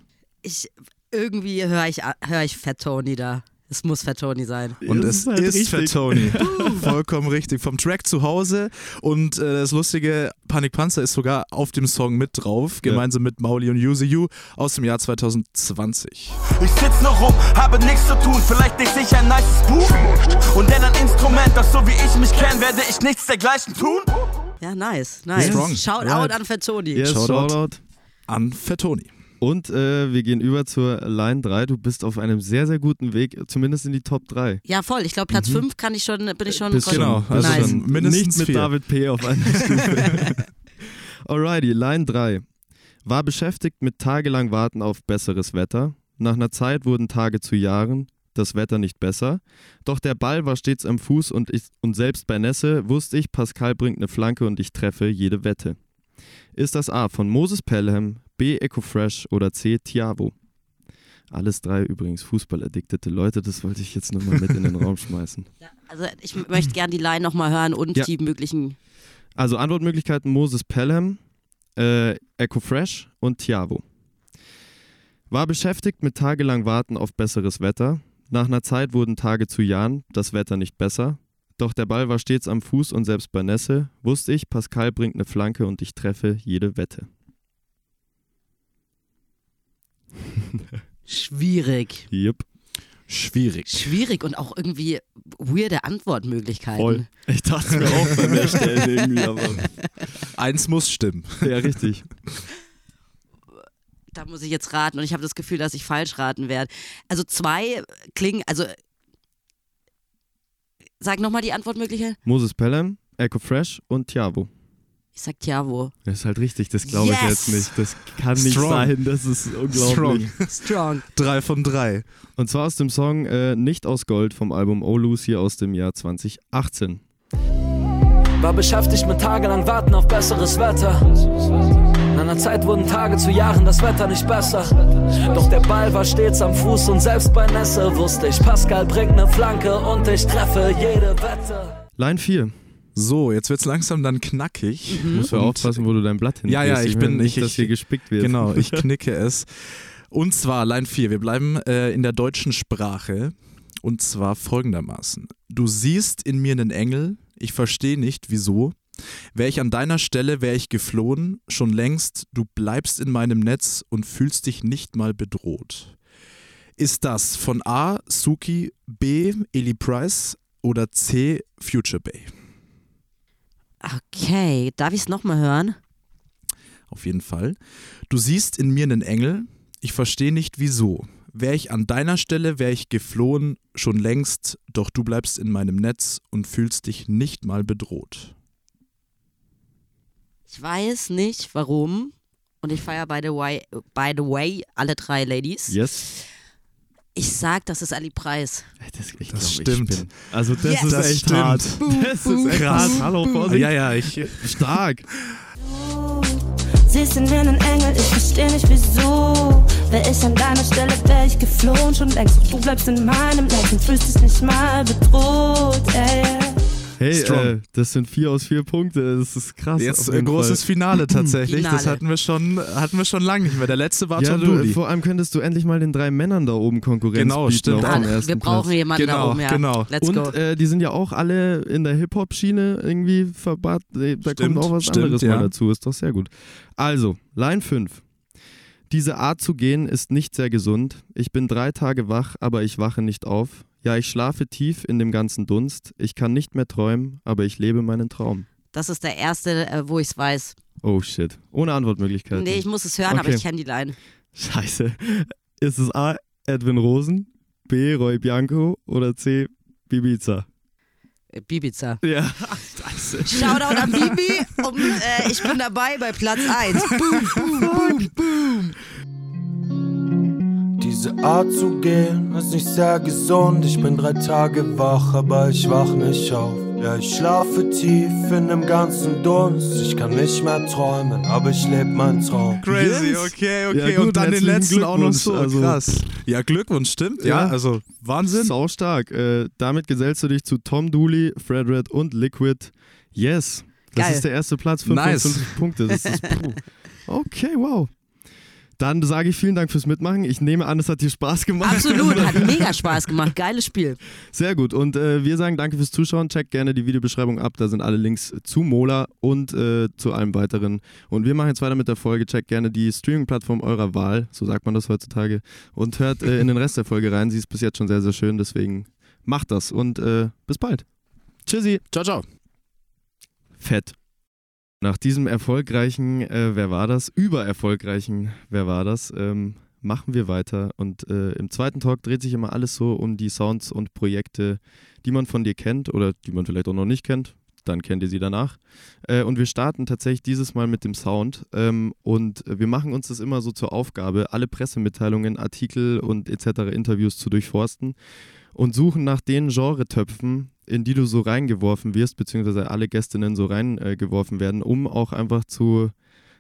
Ich, irgendwie höre ich, hör ich Fat Tony da. Es muss Fat Tony sein. Und es ist halt ist. Fat Tony. Vollkommen richtig. Vom Track zu Hause. Und äh, das lustige, Panikpanzer ist sogar auf dem Song mit drauf, gemeinsam mit Mauli und Use You aus dem Jahr 2020. Ich sitz nur rum, habe nichts zu tun, vielleicht lese ich ein nices Buch und denn ein Instrument, das so wie ich mich kenne, werde ich nichts dergleichen tun. Ja, nice, nice. Strong. Shout Right. out an Fat Tony. Yes, Shoutout. Shoutout. An Fettoni. Und äh, wir gehen über zur Line 3. Du bist auf einem sehr, sehr guten Weg, zumindest in die Top 3. Ja, voll. Ich glaube, Platz 5 kann ich schon, bin ich schon. Bist genau, also nice. schon- mindestens nicht mit vier. David P. auf einer Stufe. Alrighty, Line 3. War beschäftigt mit tagelang Warten auf besseres Wetter. Nach einer Zeit wurden Tage zu Jahren, das Wetter nicht besser. Doch der Ball war stets am Fuß und, ich, und selbst bei Nässe wusste ich, Pascal bringt eine Flanke und ich treffe jede Wette. Ist das A von Moses Pelham, B Echo Fresh oder C Tiavo? Alles drei übrigens fußballaddiktete Leute, das wollte ich jetzt nochmal mit in den Raum schmeißen. Also, ich möchte gerne die Line nochmal hören und Ja. die möglichen. Also Antwortmöglichkeiten Moses Pelham, äh, Echo Fresh und Tiavo. War beschäftigt mit tagelang Warten auf besseres Wetter. Nach einer Zeit wurden Tage zu Jahren, das Wetter nicht besser. Doch der Ball war stets am Fuß und selbst bei Nässe wusste ich, Pascal bringt eine Flanke und ich treffe jede Wette. Schwierig. Yep. Schwierig. Schwierig und auch irgendwie weirde Antwortmöglichkeiten. Voll. Ich dachte mir auch beim Erstellen irgendwie, aber Eins muss stimmen. ja, richtig. Da muss ich jetzt raten und ich habe das Gefühl, dass ich falsch raten werde. Also zwei klingen, also sag nochmal die Antwortmöglichkeit. Moses Pelham, Echo Fresh und Tiavo. Ich sag Tiavo. Das ist halt richtig, das glaube ich Yes! jetzt nicht. Das kann nicht Strong. sein, das ist unglaublich. Strong. Strong. Drei von drei. Und zwar aus dem Song äh, Nicht aus Gold vom Album Oh Lucy aus dem Jahr 2018. War beschäftigt mit tagelang Warten auf besseres Wetter. In einer Zeit wurden Tage zu Jahren das Wetter nicht besser. Doch der Ball war stets am Fuß und selbst bei Nässe wusste ich, Pascal bringt ne Flanke und ich treffe jede Wette. Line 4. So, jetzt wird's langsam dann knackig. Musst du Und- aufpassen, wo du dein Blatt hin Ja, ja, ich will bin- nicht, ich- dass hier gespickt wird. Genau, ich knicke es. Und zwar Line 4. Wir bleiben äh, in der deutschen Sprache. Und zwar folgendermaßen. Du siehst in mir einen Engel, ich verstehe nicht, wieso. Wäre ich an deiner Stelle, wäre ich geflohen, schon längst, du bleibst in meinem Netz und fühlst dich nicht mal bedroht. Ist das von A. Suki, B. Eli Price oder C. Future Bay? Okay, darf ich es nochmal hören? Auf jeden Fall. Du siehst in mir einen Engel, ich verstehe nicht wieso. Wäre ich an deiner Stelle, wäre ich geflohen, schon längst, doch du bleibst in meinem Netz und fühlst dich nicht mal bedroht. Ich weiß nicht warum. Und ich feiere by the way, by the way alle drei Ladies. Yes. Ich sag, das ist Ali Preis. Das, ich Das glaub, stimmt. Ich bin, also das Yes. ist Das echt stimmt. hart. Das ist echt Krass. hart. Hallo, Vorsicht. Ja, ja, ich. Stark. Siehst in mir einen Engel, ich versteh nicht wieso. Wär ich an deiner Stelle, wär ich geflohen schon längst. Du bleibst in meinem und fühlst dich nicht mal bedroht. Ey. Hey, äh, das sind vier aus vier Punkte. Das ist krass. Jetzt ein großes Fall. Finale tatsächlich. Das Finale. hatten wir schon, hatten wir schon lange nicht mehr. Der letzte war Ja, du, vor allem könntest du endlich mal den drei Männern da oben Konkurrenz Genau, bieten stimmt. dem ersten wir brauchen Platz. jemanden Genau, da oben, ja. genau. Let's go. Und äh, die sind ja auch alle in der Hip-Hop-Schiene irgendwie verbat. Da Stimmt, kommt auch was stimmt, anderes ja. mal dazu. Ist doch sehr gut. Also, Line 5. Diese Art zu gehen ist nicht sehr gesund. Ich bin drei Tage wach, aber ich wache nicht auf. Ja, ich schlafe tief in dem ganzen Dunst. Ich kann nicht mehr träumen, aber ich lebe meinen Traum. Das ist der erste, äh, wo ich es weiß. Oh shit. Ohne Antwortmöglichkeit. Nee, ich muss es hören, aber Okay. ich kenne die Line. Scheiße. Ist es A. Edwin Rosen, B. Roy Bianco oder C. Bibiza? Äh, Bibiza. Ja. Scheiße. Shoutout an Bibi. Um, äh, ich bin dabei bei Platz 1. Boom, boom, boom. Diese Art zu gehen ist nicht sehr gesund. Ich bin drei Tage wach, aber ich wach nicht auf. Ja, ich schlafe tief in dem ganzen Dunst. Ich kann nicht mehr träumen, aber ich lebe meinen Traum. Crazy, Yes. okay, okay. Ja, gut, und dann den letzten auch noch so. also- krass. Ja, Glückwunsch, stimmt. Ja, Ja. also Wahnsinn. Sau stark. Äh, damit gesellst du dich zu Tom Dooley, Fred Red und Liquid. Yes. Das Geil. ist der erste Platz, 55 Nice. Punkte. Das ist, puh. Okay, wow. Dann sage ich vielen Dank fürs Mitmachen. Ich nehme an, es hat dir Spaß gemacht. Absolut, hat mega Spaß gemacht. Geiles Spiel. Sehr gut. Und äh, wir sagen danke fürs Zuschauen. Checkt gerne die Videobeschreibung ab. Da sind alle Links zu Mola und äh, zu allem weiteren. Und wir machen jetzt weiter mit der Folge. Checkt gerne die Streaming-Plattform eurer Wahl. So sagt man das heutzutage. Und hört äh, in den Rest der Folge rein. Sie ist bis jetzt schon sehr, sehr schön. Deswegen macht das. Und äh, bis bald. Tschüssi. Ciao, ciao. Fett. Nach diesem erfolgreichen, äh, wer war das? Übererfolgreichen, wer war das? Ähm, machen wir weiter. Und äh, im zweiten Talk dreht sich immer alles so um die Sounds und Projekte, die man von dir kennt oder die man vielleicht auch noch nicht kennt. Dann kennt ihr sie danach. Äh, und wir starten tatsächlich dieses Mal mit dem Sound. Ähm, und wir machen uns das immer so zur Aufgabe, alle Pressemitteilungen, Artikel und etc. Interviews zu durchforsten und suchen nach den Genretöpfen, in die du so reingeworfen wirst, beziehungsweise alle Gästinnen so reingeworfen werden, um auch einfach zu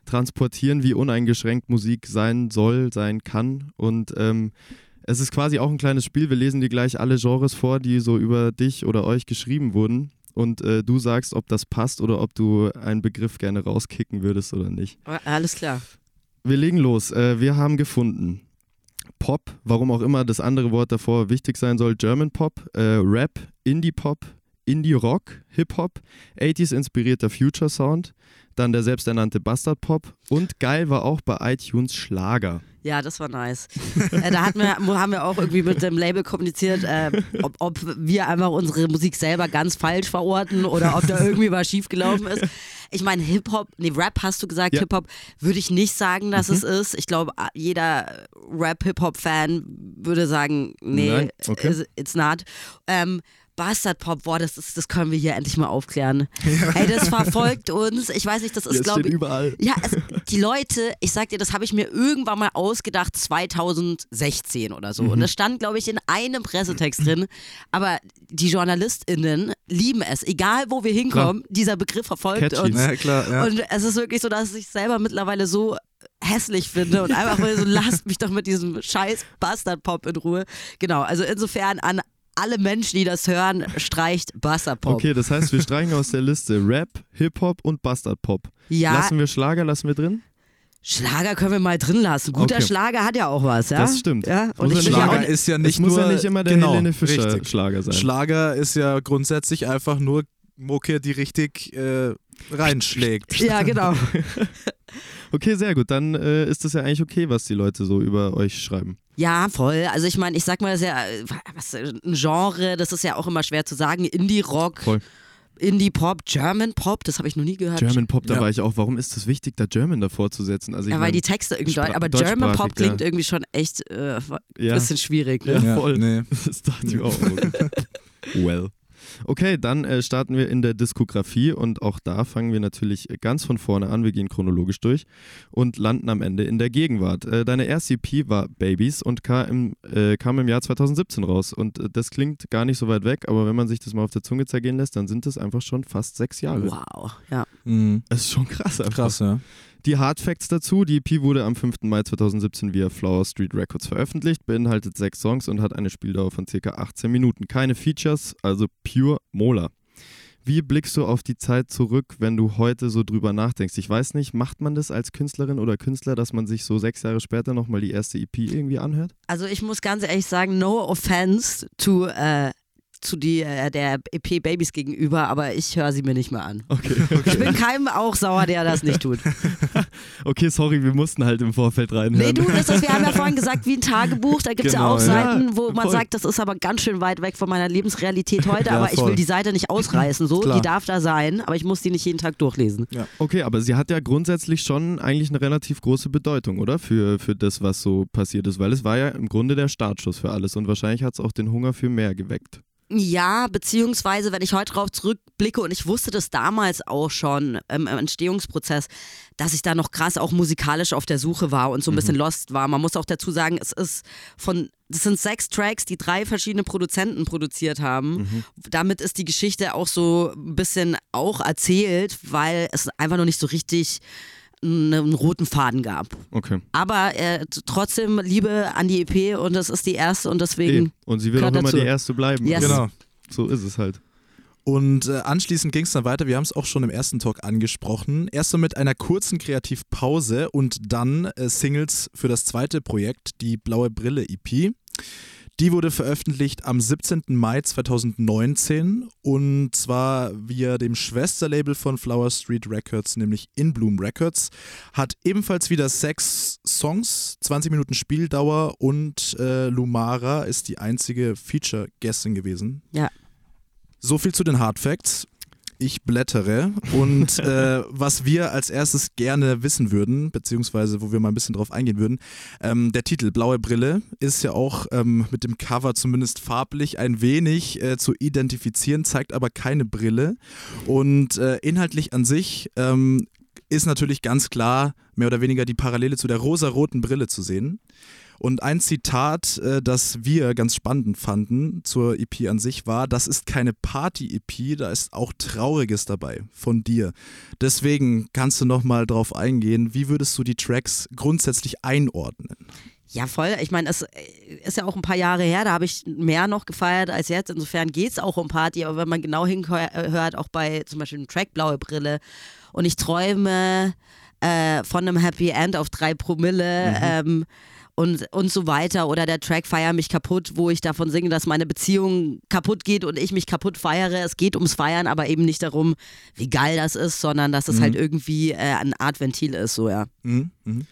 transportieren, wie uneingeschränkt Musik sein soll, sein kann. Und ähm, es ist quasi auch ein kleines Spiel. Wir lesen dir gleich alle Genres vor, die so über dich oder euch geschrieben wurden. Und äh, du sagst, ob das passt oder ob du einen Begriff gerne rauskicken würdest oder nicht. Alles klar. Wir legen los. Äh, wir haben gefunden Pop, warum auch immer das andere Wort davor wichtig sein soll, German Pop, äh, Rap, Indie Pop, Indie-Rock, Hip-Hop, 80s inspirierter Future-Sound, dann der selbsternannte Bastard-Pop und geil war auch bei iTunes Schlager. Ja, das war nice. äh, da wir, haben wir auch irgendwie mit dem Label kommuniziert, äh, ob, ob wir einfach unsere Musik selber ganz falsch verorten oder ob da irgendwie was schiefgelaufen ist. Ich meine, Hip-Hop, nee, Rap hast du gesagt, Ja. Hip-Hop würde ich nicht sagen, dass es ist. Ich glaube, jeder Rap-Hip-Hop-Fan würde sagen, nee, okay. it's not. Ähm, Bastard Pop, boah, das, ist, das können wir hier endlich mal aufklären. Ey, das verfolgt uns. Ich weiß nicht, das ist, glaube ich. überall. Ja, es, die Leute, ich sag dir, das habe ich mir irgendwann mal ausgedacht, 2016 oder so. Mhm. Und das stand, glaube ich, in einem Pressetext drin. Aber die JournalistInnen lieben es. Egal, wo wir hinkommen, dieser Begriff verfolgt Catchy. uns. Ja, klar, ja. Und es ist wirklich so, dass ich selber mittlerweile so hässlich finde und einfach so, lasst mich doch mit diesem scheiß Bastard-Pop in Ruhe. Genau, also insofern an alle Menschen, die das hören, streicht Bastard-Pop. Okay, das heißt, wir streichen aus der Liste Rap, Hip-Hop und Bastard-Pop. Ja, Lassen wir Schlager, lassen wir drin? Schlager können wir mal drin lassen. Guter Okay. Schlager hat ja auch was, ja? Das stimmt. Ja? Und ja ich ja Schlager nicht, ist ja nicht es muss nur, ja nicht immer der genau, Helene Fischer richtig. Schlager sein. Schlager ist ja grundsätzlich einfach nur Mucke, die richtig äh, reinschlägt. ja, genau. Okay, sehr gut. Dann äh, ist das ja eigentlich okay, was die Leute so über euch schreiben. Ja, voll. Also ich meine, ich sag mal, das ist ja was, ein Genre, das ist ja auch immer schwer zu sagen. Indie-Rock, Voll. Indie-Pop, German-Pop, das habe ich noch nie gehört. German Pop, da Ja. war ich auch. Warum ist es wichtig, da German davor zu setzen? Also ich ja, weil mein, die Texte irgendwie Spra- aber deutschsprachig, German Pop klingt ja. irgendwie schon echt äh, ein ja, bisschen schwierig. Ne? Ja. Ja, voll. Nee. das dachte ich auch. well. Okay, dann äh, starten wir in der Diskografie und auch da fangen wir natürlich ganz von vorne an. Wir gehen chronologisch durch und landen am Ende in der Gegenwart. Äh, deine erste EP war Babies und kam im, äh, kam im Jahr 2017 raus. Und äh, das klingt gar nicht so weit weg, aber wenn man sich das mal auf der Zunge zergehen lässt, dann sind das einfach schon fast sechs Jahre. Wow, ja. Mhm. Das ist schon krass einfach. Krass, ja. Die Hard Facts dazu. Die EP wurde am 5. Mai 2017 via Flower Street Records veröffentlicht, beinhaltet sechs Songs und hat eine Spieldauer von ca. 18 Minuten. Keine Features, also pure Mola. Wie blickst du auf die Zeit zurück, wenn du heute so drüber nachdenkst? Ich weiß nicht, macht man das als Künstlerin oder Künstler, dass man sich so sechs Jahre später nochmal die erste EP irgendwie anhört? Also ich muss ganz ehrlich sagen, no offense to, äh, zu die, äh, der EP Babys gegenüber, aber ich höre sie mir nicht mehr an. Okay, Ich bin keinem auch sauer, der das nicht tut. okay, sorry, wir mussten halt im Vorfeld reinhören. Nee, du, das ist, wir haben ja vorhin gesagt, wie ein Tagebuch, da gibt es ja Genau, auch ja. Seiten, wo man voll. sagt, das ist aber ganz schön weit weg von meiner Lebensrealität heute, Ja, aber ich voll. will die Seite nicht ausreißen, so, Klar. die darf da sein, aber ich muss die nicht jeden Tag durchlesen. Okay, aber sie hat ja grundsätzlich schon eigentlich eine relativ große Bedeutung, oder? Für, für das, was so passiert ist, weil es war ja im Grunde der Startschuss für alles und wahrscheinlich hat es auch den Hunger für mehr geweckt. Ja, beziehungsweise, wenn ich heute drauf zurückblicke und ich wusste das damals auch schon im Entstehungsprozess, dass ich da noch krass auch musikalisch auf der Suche war und so ein bisschen lost war. Man muss auch dazu sagen, es ist von, das sind sechs Tracks, die drei verschiedene Produzenten produziert haben. Damit ist die Geschichte auch so ein bisschen auch erzählt, weil es einfach noch nicht so richtig einen, einen roten Faden gab. Okay. Aber äh, trotzdem Liebe an die EP und das ist die erste und deswegen. Eh. Und sie wird auch immer dazu. die erste bleiben. Yes. Genau. So ist es halt. Und äh, anschließend ging es dann weiter. Wir haben es auch schon im ersten Talk angesprochen. Erst so mit einer kurzen Kreativpause und dann äh, Singles für das zweite Projekt, die Blaue Brille EP. Die wurde veröffentlicht am 17. Mai 2019 und zwar via dem Schwesterlabel von Flower Street Records, nämlich In Bloom Records. Hat ebenfalls wieder sechs Songs, 20 Minuten Spieldauer und äh, Lumara ist die einzige Feature-Gästin gewesen. Ja. So viel zu den Hard Facts. Ich blättere und äh, was wir als erstes gerne wissen würden, beziehungsweise wo wir mal ein bisschen drauf eingehen würden, ähm, der Titel Blaue Brille ist ja auch ähm, mit dem Cover zumindest farblich ein wenig äh, zu identifizieren, zeigt aber keine Brille und äh, inhaltlich an sich ähm, ist natürlich ganz klar mehr oder weniger die Parallele zu der rosaroten Brille zu sehen. Und ein Zitat, äh, das wir ganz spannend fanden zur EP an sich war, das ist keine Party-EP, da ist auch Trauriges dabei von dir. Deswegen kannst du nochmal drauf eingehen, wie würdest du die Tracks grundsätzlich einordnen? Ja, voll. Ich meine, es äh, ist ja auch ein paar Jahre her, da habe ich mehr noch gefeiert als jetzt. Insofern geht es auch um Party, aber wenn man genau hinhört, auch bei zum Beispiel dem Track Blaue Brille und ich träume äh, von einem Happy End auf drei Promille ähm, und, und so weiter. Oder der Track Feier mich kaputt, wo ich davon singe, dass meine Beziehung kaputt geht und ich mich kaputt feiere. Es geht ums Feiern, aber eben nicht darum, wie geil das ist, sondern dass es Mhm. halt irgendwie äh, eine Art Ventil ist, so ja. Mhm. Mhm.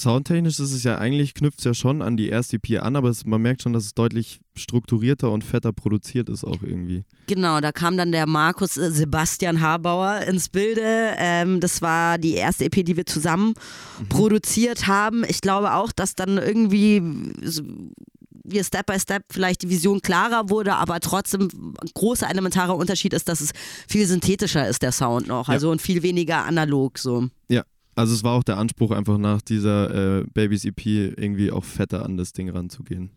Soundtechnisch ist es ja eigentlich, knüpft es ja schon an die erste EP an, aber es, man merkt schon, dass es deutlich strukturierter und fetter produziert ist auch irgendwie. Genau, da kam dann der Markus äh, Sebastian Habauer ins Bilde. Ähm, das war die erste EP, die wir zusammen produziert haben. Ich glaube auch, dass dann irgendwie so- wir Step by Step vielleicht die Vision klarer wurde, aber trotzdem ein großer elementarer Unterschied ist, dass es viel synthetischer ist, der Sound noch. Ja. Also und viel weniger analog so. Ja, also es war auch der Anspruch, einfach nach dieser äh, Babys EP irgendwie auch fetter an das Ding ranzugehen.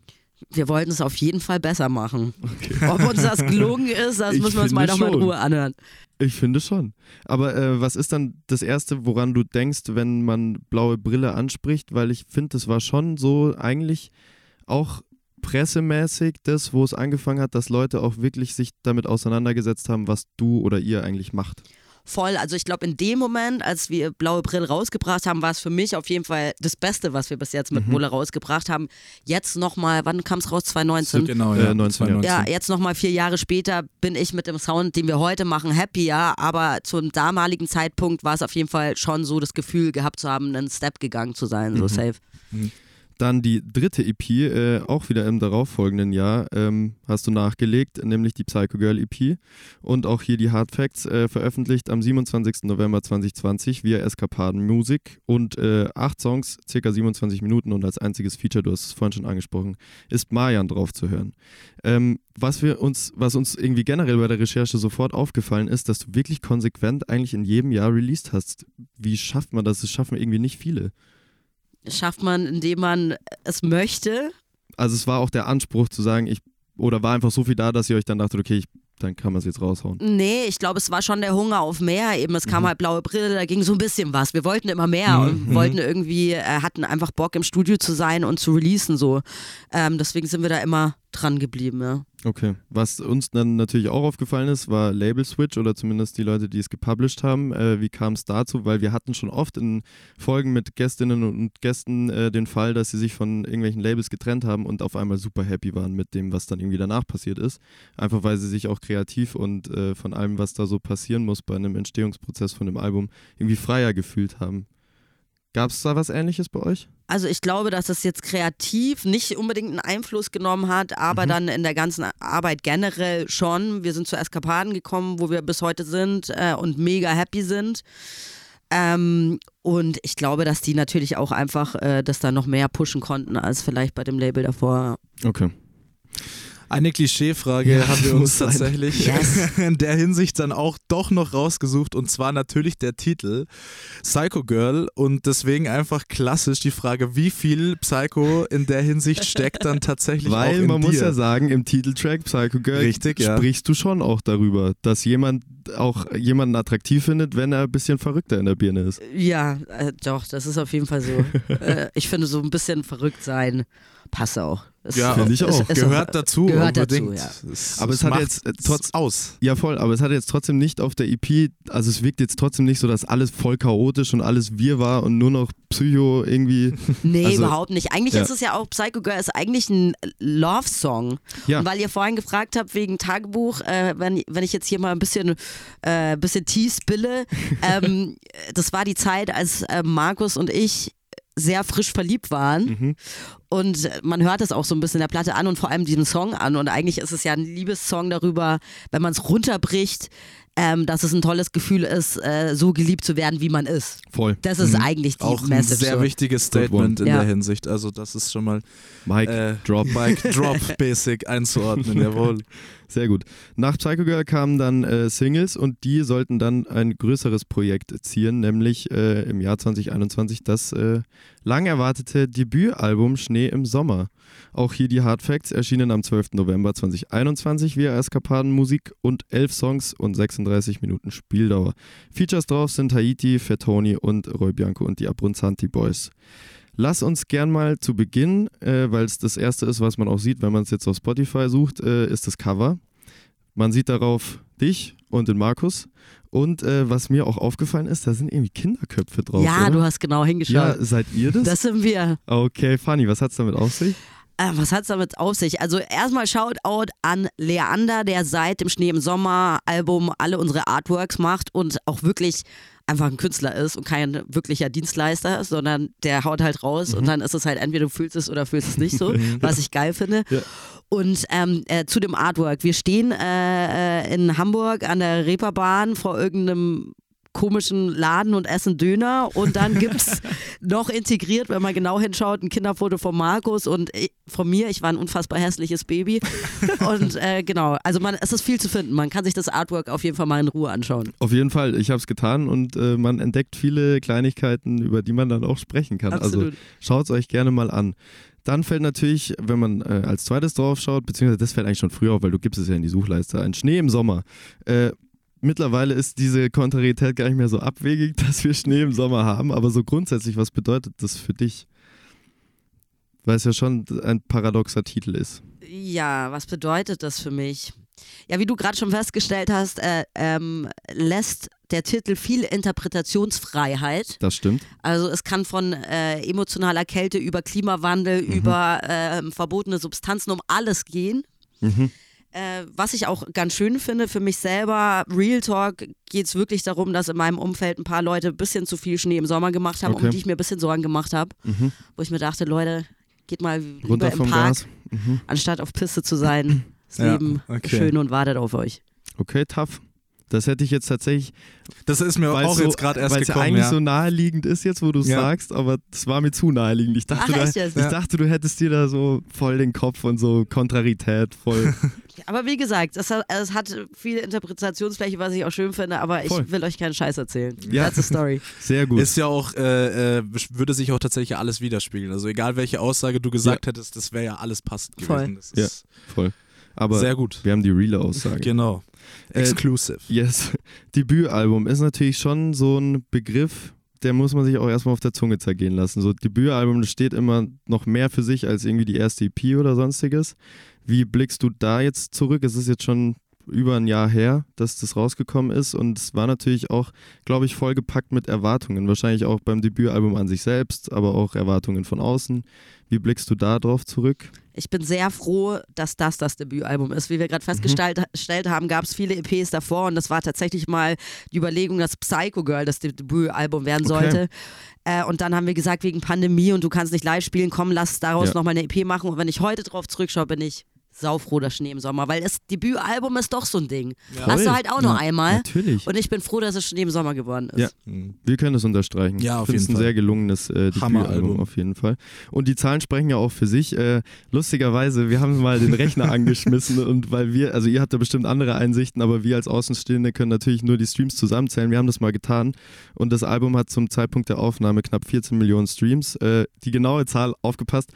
Wir wollten es auf jeden Fall besser machen. Ob uns das gelungen ist, das Ich müssen wir uns mal nochmal in. Ruhe anhören. Ich finde schon. Aber äh, was ist dann das Erste, woran du denkst, wenn man blaue Brille anspricht? Weil ich finde, das war schon so eigentlich auch pressemäßig das, wo es angefangen hat, dass Leute auch wirklich sich damit auseinandergesetzt haben, was du oder ihr eigentlich macht. Voll. Also ich glaube, in dem Moment, als wir Blaue Brille rausgebracht haben, war es für mich auf jeden Fall das Beste, was wir bis jetzt mit Mhm. Bulle rausgebracht haben. Jetzt nochmal, wann kam es raus? 2019? Genau, Äh, ja. 19, 2019. Ja, jetzt nochmal vier Jahre später bin ich mit dem Sound, den wir heute machen, happy, ja. Aber zum damaligen Zeitpunkt war es auf jeden Fall schon so das Gefühl gehabt zu haben, einen Step gegangen zu sein, so Mhm. safe. Dann die dritte EP, äh, auch wieder im darauffolgenden Jahr, ähm, hast du nachgelegt, nämlich die Psycho Girl EP. Und auch hier die Hard Facts, äh, veröffentlicht am 27. November 2020 via Eskapaden Music. Und äh, acht Songs, circa 27 Minuten und als einziges Feature, du hast es vorhin schon angesprochen, ist Marian drauf zu hören. Ähm, was, wir uns, was uns irgendwie generell bei der Recherche sofort aufgefallen ist, dass du wirklich konsequent eigentlich in jedem Jahr released hast. Wie schafft man das? Das schaffen irgendwie nicht viele. Schafft man, indem man es möchte. also es war auch der Anspruch zu sagen, ich, oder war einfach so viel da, dass ihr euch dann dachtet, okay, ich, dann kann man es jetzt raushauen. Nee, ich glaube, es war schon der Hunger auf mehr. Eben, es kam Mhm. halt blaue Brille, da ging so ein bisschen was. Wir wollten immer mehr Mhm, und mhm. wollten irgendwie, äh, hatten einfach Bock im Studio zu sein und zu releasen so. Ähm, deswegen sind wir da immer dran geblieben, ja. Okay. Was uns dann natürlich auch aufgefallen ist, war Label Switch oder zumindest die Leute, die es gepublished haben. Äh, wie kam es dazu? Weil wir hatten schon oft in Folgen mit Gästinnen und Gästen äh, den Fall, dass sie sich von irgendwelchen Labels getrennt haben und auf einmal super happy waren mit dem, was dann irgendwie danach passiert ist. Einfach weil sie sich auch kreativ und äh, von allem, was da so passieren muss bei einem Entstehungsprozess von dem Album, irgendwie freier gefühlt haben. Gab es da was ähnliches bei euch? Also ich glaube, dass das jetzt kreativ nicht unbedingt einen Einfluss genommen hat, aber Mhm. dann in der ganzen Arbeit generell schon. Wir sind zu Eskapaden gekommen, wo wir bis heute sind äh, und mega happy sind. Ähm, und ich glaube, dass die natürlich auch einfach äh, das da noch mehr pushen konnten als vielleicht bei dem Label davor. Okay. Eine Klischeefrage Ja, haben wir uns tatsächlich Yes. in der Hinsicht dann auch doch noch rausgesucht und zwar natürlich der Titel Psycho Girl und deswegen einfach klassisch die Frage, wie viel Psycho in der Hinsicht steckt dann tatsächlich auch Weil in man dir. muss ja sagen, im Titeltrack Psycho Girl Richtig, ja. sprichst du schon auch darüber, dass jemand auch jemanden attraktiv findet, wenn er ein bisschen verrückter in der Birne ist. Ja, äh, doch, das ist auf jeden Fall so. äh, ich finde, so ein bisschen verrückt sein passt auch. Es- ja, Finde ich es- auch. es- gehört dazu Gehört dazu, ja. Es, Aber es hat jetzt, äh, trotz- aus. Ja, voll, aber es hat jetzt trotzdem nicht auf der EP, also es wirkt jetzt trotzdem nicht so, dass alles voll chaotisch und alles wir war und nur noch Psycho irgendwie. Nee, Also- überhaupt nicht. Eigentlich Ja. ist es ja auch, Psycho Girl ist eigentlich ein Love-Song. Ja. Und weil ihr vorhin gefragt habt wegen Tagebuch, äh, wenn, wenn ich jetzt hier mal ein bisschen, äh, bisschen Tee spille, ähm, das war die Zeit, als äh, Markus und ich sehr frisch verliebt waren. Mhm. Und man hört es auch so ein bisschen der Platte an und vor allem diesem Song an. Und eigentlich ist es ja ein Liebessong darüber, wenn man es runterbricht, ähm, dass es ein tolles Gefühl ist, äh, so geliebt zu werden, wie man ist. Voll. Das ist Mhm. eigentlich die Auch ein Message. sehr so. wichtiges Statement in Ja. der Hinsicht. Also das ist schon mal Mike, äh, Drop. Mike Drop Basic einzuordnen, jawohl. Sehr gut. Nach Psycho Girl kamen dann äh, Singles und die sollten dann ein größeres Projekt ziehen, nämlich äh, im Jahr 2021 das äh, lang erwartete Debütalbum Schnee im Sommer. Auch hier die Hard Facts erschienen am 12. November 2021 via Eskapaden Musik und 11 Songs und 36 Minuten Spieldauer. Features drauf sind Haiti, Fettoni und Roy Bianco und die Abronzanti Boys. Lass uns gern mal zu Beginn, äh, weil es das erste ist, was man auch sieht, wenn man es jetzt auf Spotify sucht, äh, ist das Cover. Man sieht darauf dich und den Markus. Und äh, was mir auch aufgefallen ist, da sind irgendwie Kinderköpfe drauf. ja, oder? du hast genau hingeschaut. Ja, seid ihr das? das sind wir. okay, funny. Was hat's damit auf sich? Äh, was hat's damit auf sich? Also erstmal Shoutout an Leander, der seit dem Schnee im Sommer Album alle unsere Artworks macht und auch wirklich einfach ein Künstler ist und kein wirklicher Dienstleister, sondern der haut halt raus und dann ist es halt entweder du fühlst es oder fühlst es nicht so, was ich geil finde. Ja. Und ähm, äh, zu dem Artwork. Wir stehen äh, äh, in Hamburg an der Reeperbahn vor irgendeinem komischen Laden und essen Döner und dann gibt's noch integriert, wenn man genau hinschaut, ein Kinderfoto von Markus und ich, von mir. Ich war ein unfassbar hässliches Baby und äh, genau, also man, es ist viel zu finden. Man kann sich das Artwork auf jeden Fall mal in Ruhe anschauen. Auf jeden Fall, ich habe es getan und äh, man entdeckt viele Kleinigkeiten, über die man dann auch sprechen kann. Absolut. Also schaut es euch gerne mal an. Dann fällt natürlich, wenn man äh, als zweites drauf schaut, beziehungsweise das fällt eigentlich schon früher auf, weil du gibst es ja in die Suchleiste, ein Schnee im Sommer. Äh, mittlerweile ist diese Kontrarität gar nicht mehr so abwegig, dass wir Schnee im Sommer haben, aber so grundsätzlich, was bedeutet das für dich? Weil es ja schon ein paradoxer Titel ist. Ja, was bedeutet das für mich? Ja, wie du gerade schon festgestellt hast, äh, ähm, lässt der Titel viel Interpretationsfreiheit. Das stimmt. Also es kann von äh, emotionaler Kälte über Klimawandel, über ähm, verbotene Substanzen um alles gehen. Mhm. Äh, was ich auch ganz schön finde für mich selber, Real Talk geht es wirklich darum, dass in meinem Umfeld ein paar Leute ein bisschen zu viel Schnee im Sommer gemacht haben, Okay. um die ich mir ein bisschen Sorgen gemacht habe. Mhm. Wo ich mir dachte, Leute, geht mal Runter vom Park. Mhm. anstatt auf Piste zu sein. Das Ja, Leben okay. schön und wartet auf euch. Okay, tough. Das hätte ich jetzt tatsächlich, Das ist mir auch es so, jetzt gerade erst weil es ja gekommen. eigentlich Ja. so naheliegend ist jetzt, wo du es Ja. sagst, aber das war mir zu naheliegend. Ich dachte, Ach, da, ich Ja. dachte, du hättest dir da so voll den Kopf und so Kontrarität voll. Aber wie gesagt, es hat, es hat viel Interpretationsfläche, was ich auch schön finde, aber ich Voll. will euch keinen Scheiß erzählen. Ja. That's a story. Sehr gut. Ist ja auch, äh, äh, würde sich auch tatsächlich alles widerspiegeln. Also egal welche Aussage du gesagt hättest, das wäre ja alles passend Voll. gewesen. Das Ja. voll. Aber sehr gut. wir haben die reale Aussage. Genau. Äh, Exclusive. Yes. Debütalbum ist natürlich schon so ein Begriff, der muss man sich auch erstmal auf der Zunge zergehen lassen. So Debütalbum, steht immer noch mehr für sich als irgendwie die erste EP oder sonstiges. Wie blickst du da jetzt zurück? Es ist jetzt schon über ein Jahr her, dass das rausgekommen ist und es war natürlich auch, glaube ich, vollgepackt mit Erwartungen. Wahrscheinlich auch beim Debütalbum an sich selbst, aber auch Erwartungen von außen. Wie blickst du da drauf zurück? Ich bin sehr froh, dass das das Debütalbum ist. Wie wir gerade festgestellt gestellt haben, gab es viele EPs davor und das war tatsächlich mal die Überlegung, dass Psycho Girl das Debütalbum werden Okay. sollte. Äh, und dann haben wir gesagt, wegen Pandemie und du kannst nicht live spielen, komm, lass daraus Ja. nochmal eine EP machen. Und wenn ich heute drauf zurückschaue, bin ich saufroh, das Schnee im Sommer, weil das Debütalbum ist doch so ein Ding. Hast du halt auch nur Ja, einmal. Natürlich. Und ich bin froh, dass es Schnee im Sommer geworden ist. Ja. Wir können es unterstreichen. Ja, auf ich finde es jeden ein Fall. sehr gelungenes äh. Debütalbum auf jeden Fall. Und die Zahlen sprechen ja auch für sich. Äh, lustigerweise, wir haben mal den Rechner angeschmissen und weil wir, also ihr habt da bestimmt andere Einsichten, aber wir als Außenstehende können natürlich nur die Streams zusammenzählen. Wir haben das mal getan und das Album hat zum Zeitpunkt der Aufnahme knapp 14 Millionen Streams. Äh, die genaue Zahl, aufgepasst,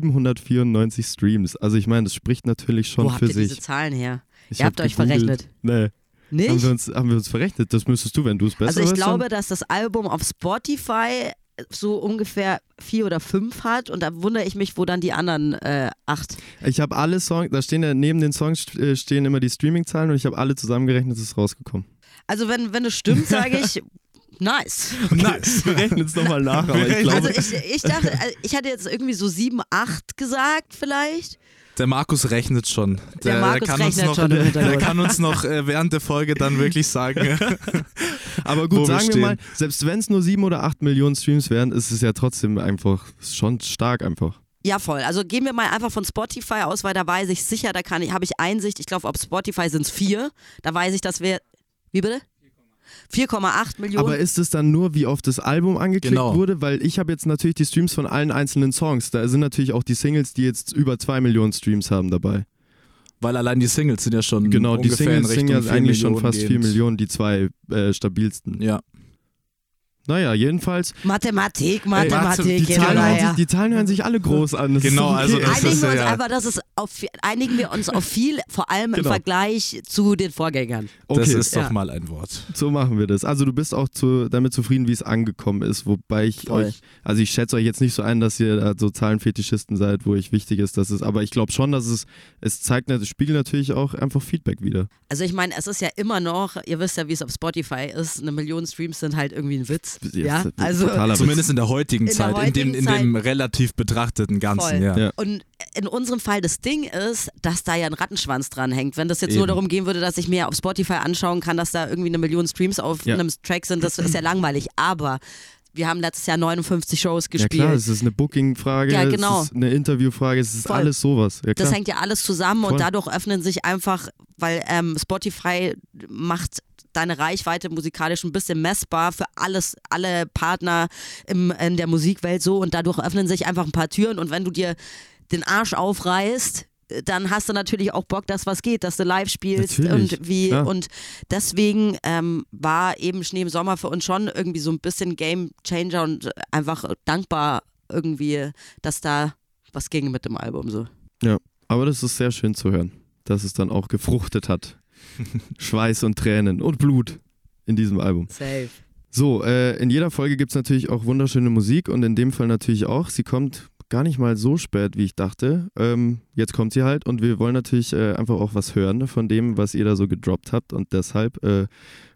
13.941.794 Streams. Also ich meine, das spricht natürlich schon Wo habt für ihr diese sich. Zahlen her? Ich Ihr habt hab euch gegoogelt. verrechnet. Nee. Nicht? Haben wir, uns, haben wir uns verrechnet? Das müsstest du, wenn du es besser Also ich weißt, glaube, dass das Album auf Spotify so ungefähr vier oder fünf hat und da wundere ich mich, wo dann die anderen äh, acht. Ich habe alle Songs, da stehen ja neben den Songs äh, stehen immer die Streaming-Zahlen und ich habe alle zusammengerechnet, es ist rausgekommen. Also wenn, wenn es stimmt, sage ich, nice. Nice. Wir rechnen es nochmal nach, aber ich glaube, Also ich, ich dachte, also ich hatte jetzt irgendwie so sieben, acht gesagt vielleicht. Der Markus rechnet schon. Der Markus kann rechnet uns noch, schon der, der kann uns noch äh, während der Folge dann wirklich sagen. aber gut, wir sagen wir stehen. mal, selbst wenn es nur sieben oder acht Millionen Streams wären, ist es ja trotzdem einfach schon stark einfach. Ja, voll. Also gehen wir mal einfach von Spotify aus, weil da weiß ich sicher, da kann ich, habe ich Einsicht. Ich glaube, auf Spotify sind es vier. Da weiß ich, dass wir. Wie bitte? 4,8 Millionen. Aber ist es dann nur, wie oft das Album angeklickt Genau. wurde? Weil ich habe jetzt natürlich die Streams von allen einzelnen Songs. Da sind natürlich auch die Singles, die jetzt über zwei Millionen Streams haben dabei. Weil allein die Singles sind ja schon Genau, die Singles sind ja eigentlich 4 schon fast 4 gehend. Millionen, die zwei äh, stabilsten. Ja. Naja, jedenfalls. Mathematik, Ey, Mathematik. die, hin Zahlen hören sich, die Zahlen hören sich alle groß an. Das Genau, okay. also es Einigen ist, wir uns ja- einfach, dass es auf, einigen wir uns auf viel, vor allem im Genau. Vergleich zu den Vorgängern. okay. Das ist doch Ja. mal ein Wort. So machen wir das. Also du bist auch zu, damit zufrieden, wie es angekommen ist, wobei ich Voll. euch, also ich schätze euch jetzt nicht so ein, dass ihr da so Zahlenfetischisten seid, wo ich wichtig ist, dass es, aber ich glaube schon, dass es, es zeigt, es spiegelt natürlich auch einfach Feedback wieder. Also ich meine, es ist ja immer noch, ihr wisst ja, wie es auf Spotify ist, eine Million Streams sind halt irgendwie ein Witz. Ja, Yes, also. Zumindest in der heutigen In der Zeit, in, dem, heutigen in dem relativ betrachteten Ganzen, ja. Ja. Und in unserem Fall das Ding ist, dass da ja ein Rattenschwanz dran hängt. Wenn das jetzt nur Eben. darum gehen würde, dass ich mir auf Spotify anschauen kann, dass da irgendwie eine Million Streams auf Ja. einem Track sind, das ist ja langweilig. Aber wir haben letztes Jahr 59 Shows Ja gespielt. klar, es ist eine Booking-Frage, Ja, genau. es ist eine Interview-Frage, es ist Voll. alles sowas. Ja, klar. Das hängt ja alles zusammen Voll. und dadurch öffnen sich einfach, weil ähm, Spotify macht deine Reichweite musikalisch ein bisschen messbar für alles, alle Partner im, in der Musikwelt so und dadurch öffnen sich einfach ein paar Türen und wenn du dir den Arsch aufreißt, dann hast du natürlich auch Bock, dass was geht, dass du live spielst Natürlich, und wie klar. und deswegen ähm, war eben Schnee im Sommer für uns schon irgendwie so ein bisschen Game Changer und einfach dankbar irgendwie, dass da was ging mit dem Album so. Aber das ist sehr schön zu hören, dass es dann auch gefruchtet hat. Schweiß und Tränen und Blut in diesem Album. Safe. So, äh, in jeder Folge gibt es natürlich auch wunderschöne Musik und in dem Fall natürlich auch. Sie kommt gar nicht mal so spät, wie ich dachte. Ähm, jetzt kommt sie halt und wir wollen natürlich äh, einfach auch was hören von dem, was ihr da so gedroppt habt und deshalb äh,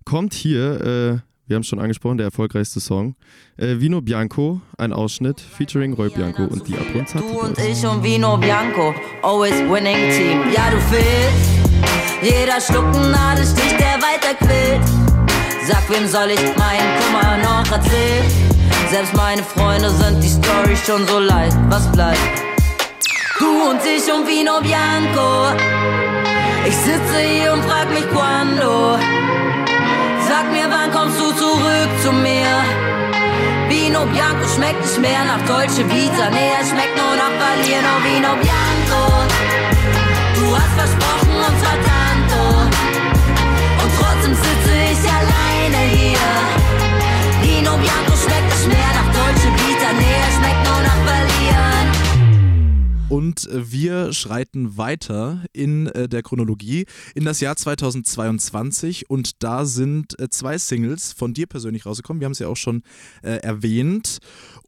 kommt hier, äh, wir haben es schon angesprochen, der erfolgreichste Song, äh, Vino Bianco, ein Ausschnitt featuring Roy Bianco und die Du Abronzati und ich und Vino Bianco, always winning team. Ja, du fehlst. Jeder schluckt einen Nadelstich, der weiter quillt. Sag, wem soll ich meinen Kummer noch erzählen? Selbst meine Freunde sind die Story schon so leid. Was bleibt? Du und ich und Vino Bianco. Ich sitze hier und frag mich quando. Sag mir, wann kommst du zurück zu mir? Vino Bianco schmeckt nicht mehr nach Dolce Vita. Nee, es schmeckt nur nach. Oh, Vino Bianco. Du hast versprochen, uns war tanto. Und trotzdem sitze ich alleine hier. Vino Bianco schmeckt nicht mehr nach Dolce Vita. Nee, es schmeckt nur nach Verlieren. Und wir schreiten weiter in äh, der Chronologie in das Jahr 2022 und da sind äh, zwei Singles von dir persönlich rausgekommen. Wir haben es ja auch schon äh, erwähnt.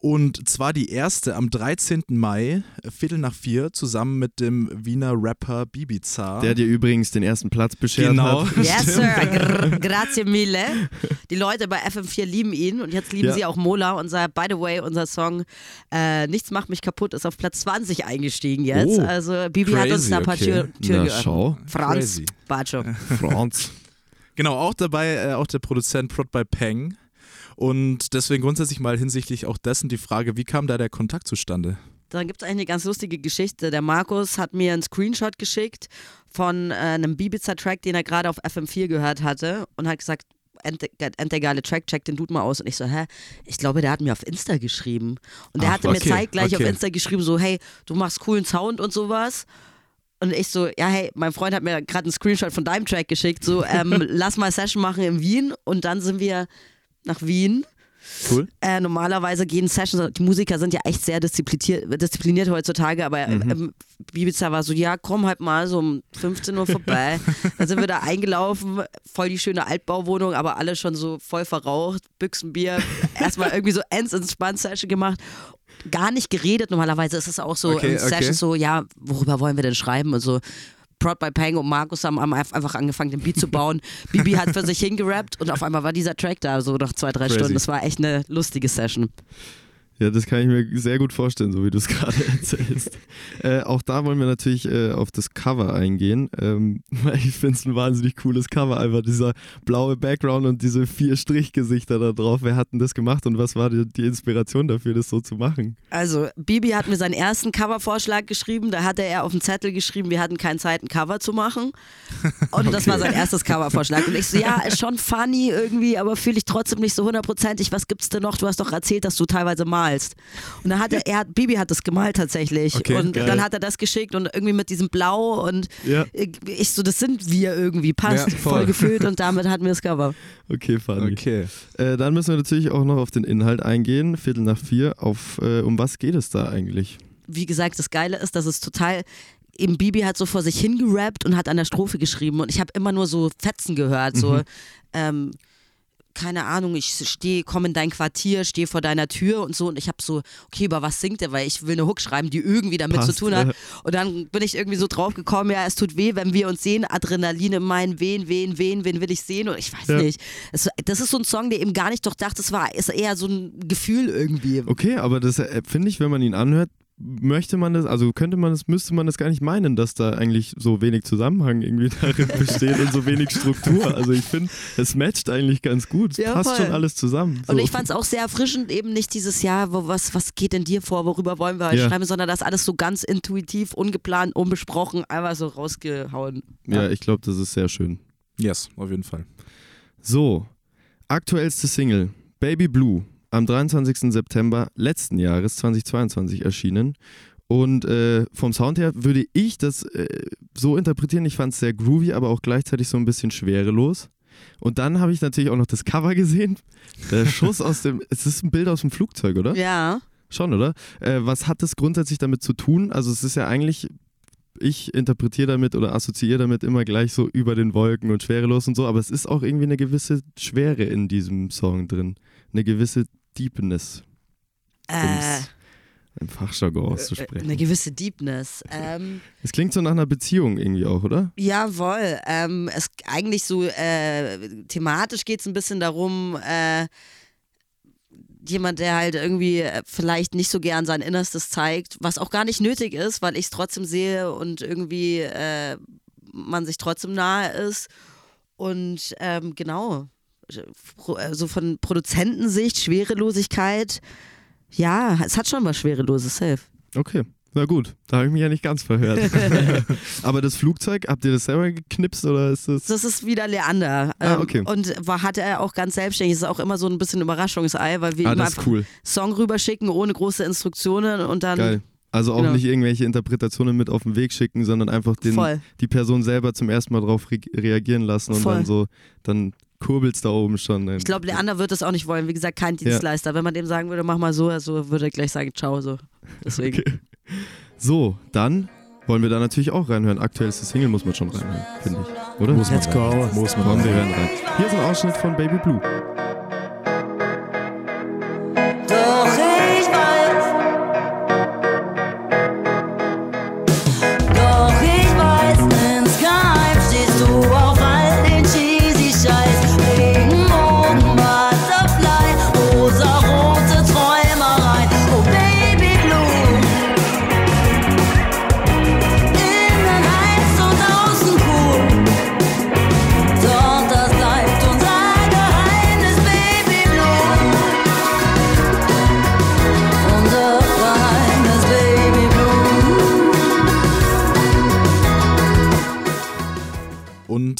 Und zwar die erste am 13. Mai, äh, Viertel nach vier, zusammen mit dem Wiener Rapper Bibiza. Der dir übrigens den ersten Platz beschert Genau. hat. Yes, Sir. Gr grazie mille. Die Leute bei FM4 lieben ihn und jetzt lieben Ja. sie auch Mola. Unser, by the way, unser Song äh, Nichts macht mich kaputt ist auf Platz 20 eingestiegen jetzt. Oh, also Bibi hat uns crazy, da ein paar okay. Tür, Türen geöffnet. schau. Franz Crazy. Bacio. Franz. Genau, auch dabei, äh, auch der Produzent Prod by Peng. Und deswegen grundsätzlich mal hinsichtlich auch dessen die Frage, wie kam da der Kontakt zustande? Dann gibt es eigentlich eine ganz lustige Geschichte. Der Markus hat mir einen Screenshot geschickt von äh, einem Bibiza-Track, den er gerade auf FM4 gehört hatte und hat gesagt, endgeile Track, check den Dude mal aus. Und ich so, hä? Ich glaube, der hat mir auf Insta geschrieben. Und der Ach, hatte mir okay, zeitgleich okay. auf Insta geschrieben, so, hey, du machst coolen Sound und sowas. Und ich so, ja, hey, mein Freund hat mir gerade einen Screenshot von deinem Track geschickt, so, ähm, lass mal Session machen in Wien. Und dann sind wir nach Wien. Cool. Äh, normalerweise gehen Sessions, die Musiker sind ja echt sehr diszipliniert, diszipliniert heutzutage, aber Mhm. ähm, Bibiza war so, ja, komm halt mal so um 15 Uhr vorbei. Dann sind wir da eingelaufen, voll die schöne Altbauwohnung, aber alle schon so voll verraucht, Büchsenbier, erstmal irgendwie so ends entspannt Session gemacht. Gar nicht geredet, normalerweise ist es auch so Okay, Session okay. so, ja, worüber wollen wir denn schreiben und so. Prod by Pang und Markus haben einfach angefangen, den Beat zu bauen. Bibi hat für sich hingerappt und auf einmal war dieser Track da, so nach zwei, drei Crazy. Stunden. Das war echt eine lustige Session. Ja, das kann ich mir sehr gut vorstellen, so wie du es gerade erzählst. äh, auch da wollen wir natürlich äh, auf das Cover eingehen, ähm, weil ich finde es ein wahnsinnig cooles Cover. Einfach dieser blaue Background und diese vier Strichgesichter da drauf. Wer hat denn das gemacht und was war die, die Inspiration dafür, das so zu machen? Also, Bibi hat mir seinen ersten Covervorschlag geschrieben. Da hatte er auf dem Zettel geschrieben, wir hatten keine Zeit, ein Cover zu machen. Und das war sein erstes Covervorschlag. Und ich so, ja, ist schon funny irgendwie, aber fühle ich trotzdem nicht so hundertprozentig. Was gibt's denn noch? Du hast doch erzählt, dass du teilweise malst. Malst. Und dann hat er, er hat, Bibi hat das gemalt tatsächlich. Okay, und geil. dann hat er das geschickt und irgendwie mit diesem Blau und Ja. ich so, das sind wir irgendwie, passt, Ja, voll. voll. gefühlt und damit hatten wir das Cover. Okay, funny. Okay. Äh, dann müssen wir natürlich auch noch auf den Inhalt eingehen. Viertel nach vier. Auf, äh, um was geht es da eigentlich? Wie gesagt, das Geile ist, dass es total eben Bibi hat so vor sich hingerappt und hat an der Strophe geschrieben und ich habe immer nur so Fetzen gehört, so Mhm. ähm, keine Ahnung, ich stehe, komme in dein Quartier, stehe vor deiner Tür und so und ich habe so, okay, über was singt er, weil ich will eine Hook schreiben, die irgendwie damit Passt, zu tun hat ja. und dann bin ich irgendwie so drauf gekommen, ja, es tut weh, wenn wir uns sehen, Adrenalin in meinen Wen, wen, wen, wen will ich sehen und ich weiß Ja. nicht. Es, das ist so ein Song, der eben gar nicht durchdacht ist, war ist eher so ein Gefühl irgendwie. Okay, aber das äh, finde ich, wenn man ihn anhört, möchte man das, also könnte man das, müsste man das gar nicht meinen, dass da eigentlich so wenig Zusammenhang irgendwie darin besteht und so wenig Struktur. Also ich finde, es matcht eigentlich ganz gut. Es Ja, passt voll. schon alles zusammen. So. Und ich fand es auch sehr erfrischend, eben nicht dieses Jahr, wo, was, was geht denn dir vor, worüber wollen wir heute Ja. schreiben, sondern das alles so ganz intuitiv, ungeplant, unbesprochen, einfach so rausgehauen. ja, ich glaube, das ist sehr schön. Yes, auf jeden Fall. So, aktuellste Single, Baby Blue, am 23. September letzten Jahres 2022 erschienen. Und äh, vom Sound her würde ich das äh, so interpretieren, ich fand es sehr groovy, aber auch gleichzeitig so ein bisschen schwerelos. Und dann habe ich natürlich auch noch das Cover gesehen. Der Schuss aus dem, es ist ein Bild aus dem Flugzeug, oder? Ja. Schon, oder? Äh, was hat das grundsätzlich damit zu tun? Also es ist ja eigentlich, ich interpretiere damit oder assoziiere damit immer gleich so über den Wolken und schwerelos und so, aber es ist auch irgendwie eine gewisse Schwere in diesem Song drin. Eine gewisse Deepness, Äh, im Fachjargon auszusprechen. eine gewisse Deepness. Ähm, Es klingt so nach einer Beziehung irgendwie auch, oder? jawohl. Ähm, es eigentlich so äh, thematisch geht es ein bisschen darum, äh, jemand, der halt irgendwie äh, vielleicht nicht so gern sein Innerstes zeigt, was auch gar nicht nötig ist, weil ich es trotzdem sehe und irgendwie äh, man sich trotzdem nahe ist. Und ähm, genau, also von Produzentensicht, Schwerelosigkeit, ja, es hat schon was Schwereloses, safe. Okay. Na gut, da habe ich mich ja nicht ganz verhört. aber das Flugzeug, habt ihr das selber geknipst oder ist das. Das ist wieder Leander. Ah, Ähm, okay. Und war, hatte er auch ganz selbstständig. Das ist auch immer so ein bisschen Überraschungsei, weil wir Ah, ihm einfach cool. Song rüberschicken ohne große Instruktionen und dann Geil. Also auch Genau. nicht irgendwelche Interpretationen mit auf den Weg schicken, sondern einfach den, Voll. die Person selber zum ersten Mal drauf re reagieren lassen und Voll. dann so, dann kurbelt's da oben schon. Ich glaube, Leander wird das auch nicht wollen. Wie gesagt, kein Dienstleister. Wenn man dem sagen würde, mach mal so, also würde er gleich sagen, ciao, so. Deswegen. Okay. So, dann wollen wir da natürlich auch reinhören. Aktuellste Single muss man schon reinhören, finde ich. Oder? Muss man Let's rein. go. Muss man Komm, rein. wir hören rein. Hier ist ein Ausschnitt von Baby Blue.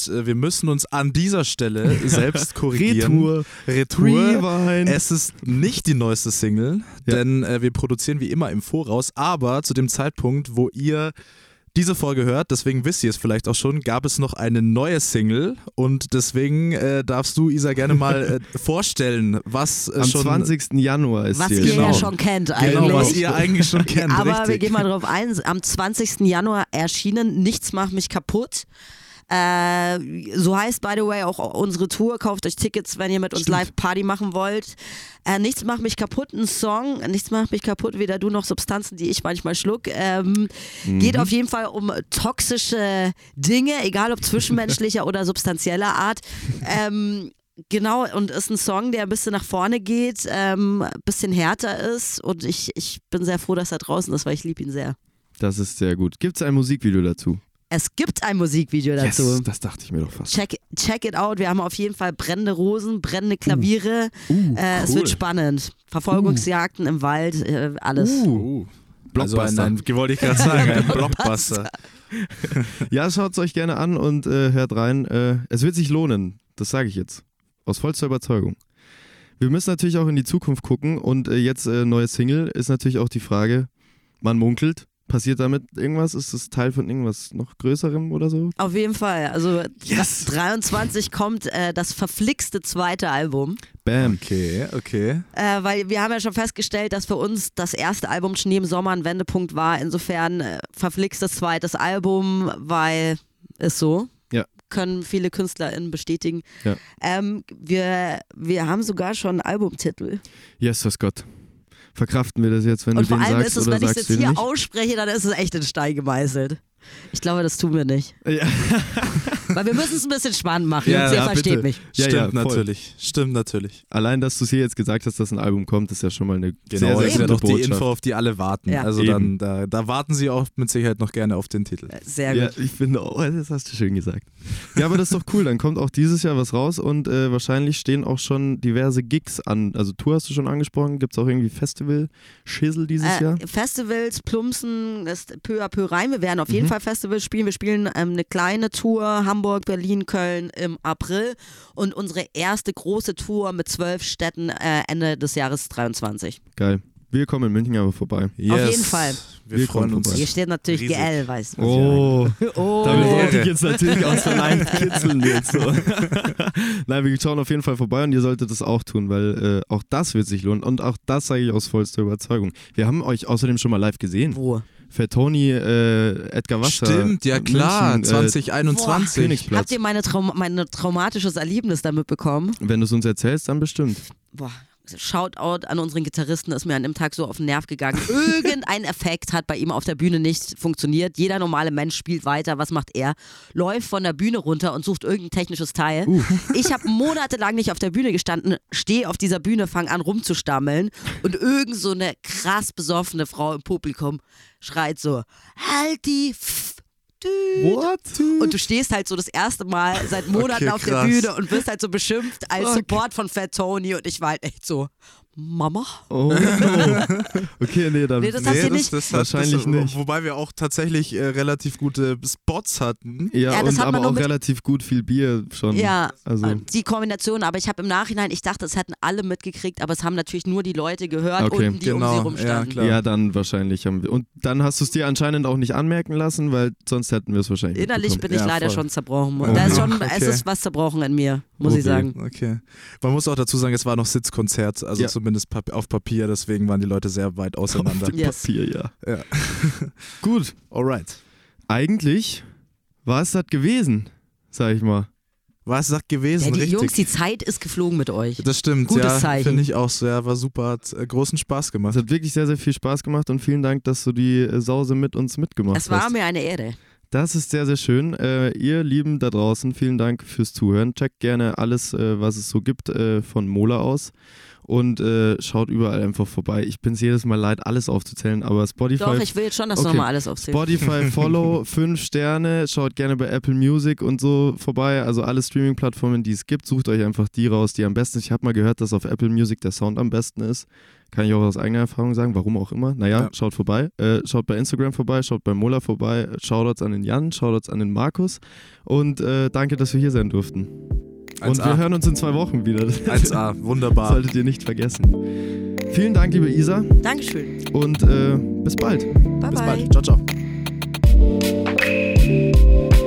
Und äh, wir müssen uns an dieser Stelle selbst korrigieren. Retour. Retour. Rewind. Es ist nicht die neueste Single, Ja. denn äh, wir produzieren wie immer im Voraus, aber zu dem Zeitpunkt, wo ihr diese Folge hört, deswegen wisst ihr es vielleicht auch schon, gab es noch eine neue Single und deswegen äh, darfst du, Isa, gerne mal äh, vorstellen, was äh, Am schon 20. Januar ist Was ihr Genau. ja schon kennt eigentlich. Genau, was ihr eigentlich schon kennt, Aber richtig. wir gehen mal drauf ein. Am 20. Januar erschienen Nichts macht mich kaputt. Äh, so heißt, by the way, auch unsere Tour. Kauft euch Tickets, wenn ihr mit uns live Party machen wollt. Äh, Nichts macht mich kaputt, ein Song. Nichts macht mich kaputt, weder du noch Substanzen, die ich manchmal schluck. Ähm, Geht auf jeden Fall um toxische Dinge, egal ob zwischenmenschlicher oder substanzieller Art. Ähm, Genau, und ist ein Song, der ein bisschen nach vorne geht, ähm, ein bisschen härter ist und ich, ich bin sehr froh, dass er draußen ist, weil ich liebe ihn sehr. Das ist sehr gut. Gibt es ein Musikvideo dazu? Es gibt ein Musikvideo dazu. Yes, das dachte ich mir doch fast. Check, check it out. Wir haben auf jeden Fall brennende Rosen, brennende Klaviere. Uh, äh, Es cool. wird spannend. Verfolgungsjagden im Wald, äh, alles. Uh, also ein, Blockbuster. ein, wollte ich gerade sagen, ein Blockbuster. Ja, schaut es euch gerne an und äh, hört rein. Äh, es wird sich lohnen, das sage ich jetzt. Aus vollster Überzeugung. Wir müssen natürlich auch in die Zukunft gucken und äh, jetzt äh, neue Single ist natürlich auch die Frage, man munkelt, passiert damit irgendwas? Ist das Teil von irgendwas noch Größerem oder so? Auf jeden Fall. Also 23 kommt äh, das verflixte zweite Album. Bam. Okay, okay. Äh, weil wir haben ja schon festgestellt, dass für uns das erste Album Schnee im Sommer ein Wendepunkt war. Insofern äh, verflixtes zweites Album, weil ist so. Ja. Können viele KünstlerInnen bestätigen. Ja. Ähm, wir, wir haben sogar schon einen Albumtitel. Yes, das Gott. Verkraften wir das jetzt, wenn Und du vor den allem sagst ist es, wenn ich es jetzt hier nicht? ausspreche, dann ist es echt in Stein gemeißelt. Ich glaube, das tun wir nicht. Ja. Weil wir müssen es ein bisschen spannend machen. Ja, Jungs, ihr ja, versteht bitte. mich. Ja, Stimmt ja, natürlich. Stimmt natürlich. Allein, dass du es hier jetzt gesagt hast, dass ein Album kommt, ist ja schon mal eine Genau, sehr, das sehr ist ja gute doch die Botschaft. Info, auf die alle warten. Ja. Also Eben. dann, da, da warten sie auch mit Sicherheit noch gerne auf den Titel. Sehr Ja, gut. ich finde, oh, das hast du schön gesagt. Ja, aber das ist doch cool. Dann kommt auch dieses Jahr was raus und äh, wahrscheinlich stehen auch schon diverse Gigs an. Also Tour hast du schon angesprochen. Gibt es auch irgendwie Festival-Schissel dieses Jahr? Äh, Festivals, Plumpsen, ist peu à peu rein. Wir werden auf jeden Mhm. Fall Festivals spielen. Wir spielen ähm, eine kleine Tour, Hamburg, Berlin, Köln im April und unsere erste große Tour mit zwölf Städten äh, Ende des Jahres 23. Geil. Wir kommen in München aber vorbei. Yes. jeden Fall. Wir, Wir freuen uns. Hier steht natürlich Riesig. GL, weißt du. Oh, Oh. damit wollte ich jetzt natürlich aus der Line kitzeln jetzt so. Nein, wir schauen auf jeden Fall vorbei und ihr solltet das auch tun, weil äh, auch das wird sich lohnen und auch das sage ich aus vollster Überzeugung. Wir haben euch außerdem schon mal live gesehen. Wo? Fettoni, äh, Edgar Wasser. Stimmt, ja klar. München, äh, 2021. Königsplatz. Habt ihr meine Traum mein traumatisches Erlebnis damit bekommen? Wenn du es uns erzählst, dann bestimmt. Boah. Shoutout an unseren Gitarristen, ist mir an dem Tag so auf den Nerv gegangen. Irgendein Effekt hat bei ihm auf der Bühne nicht funktioniert. Jeder normale Mensch spielt weiter. Was macht er? Läuft von der Bühne runter und sucht irgendein technisches Teil. Ich habe monatelang nicht auf der Bühne gestanden, stehe auf dieser Bühne, fange an rumzustammeln und irgend so eine krass besoffene Frau im Publikum schreit so: Halt die F. What? Und du stehst halt so das erste Mal seit Monaten Okay, auf der. Bühne und wirst halt so beschimpft als Support von Fat Tony und ich war halt echt so, Mama? Oh. okay, nee, dann. Nee, das ihr nicht. das, Wahrscheinlich das, nicht. Wobei wir auch tatsächlich äh, relativ gute Spots hatten. ja, Ja, das und hat aber auch relativ gut viel Bier schon. Ja, Also, die Kombination, aber ich habe im Nachhinein, ich dachte, es hätten alle mitgekriegt, aber es haben natürlich nur die Leute gehört Okay, unten, die genau, um sie ja, rumstanden. klar. ja, dann wahrscheinlich haben wir. Und dann hast du es dir anscheinend auch nicht anmerken lassen, weil sonst hätten wir es wahrscheinlich. Innerlich bin ich Ja, leider voll. schon zerbrochen. Oh, da ist schon, okay. es ist was zerbrochen in mir, muss ich Okay. sagen. Okay. Man muss auch dazu sagen, es war noch Sitzkonzert, also Ja. zumindest pap auf Papier, deswegen waren die Leute sehr weit auseinander. Auf dem Yes. Papier, ja. Ja. Gut. Alright. Eigentlich war es das gewesen, sag ich mal. War es sagt gewesen, Ja, die richtig. Jungs, die Zeit ist geflogen mit euch. das stimmt, Gutes ja. Zeichen. Finde ich auch so. Ja, war super, hat äh, großen Spaß Es gemacht. hat wirklich sehr, sehr viel Spaß gemacht und vielen Dank, dass du die äh, Sause mit uns mitgemacht Es war hast. mir eine Ehre. Das ist sehr, sehr schön. Äh, ihr Lieben da draußen, vielen Dank fürs Zuhören. Checkt gerne alles, äh, was es so gibt, äh, von Mola aus. Und äh, schaut überall einfach vorbei. Ich bin es jedes Mal leid, alles aufzuzählen, aber Spotify. Doch, ich will jetzt schon, dass du Okay. nochmal alles aufzählst. Spotify, Follow, 5 Sterne, schaut gerne bei Apple Music und so vorbei. Also alle Streaming-Plattformen, die es gibt, sucht euch einfach die raus, die am besten. Ich habe mal gehört, dass auf Apple Music der Sound am besten ist. Kann ich auch aus eigener Erfahrung sagen, warum auch immer. Naja, ja. schaut vorbei. Äh, schaut bei Instagram vorbei, schaut bei Mola vorbei. Shoutouts an den Jan, Shoutouts an den Markus. Und äh, danke, dass wir hier sein durften. 1A. Und wir hören uns in zwei Wochen wieder. 1A, wunderbar. Solltet ihr nicht vergessen. Vielen Dank, liebe Isa. Dankeschön. Und äh, bis bald. Bye bis bye. bald. Ciao, ciao.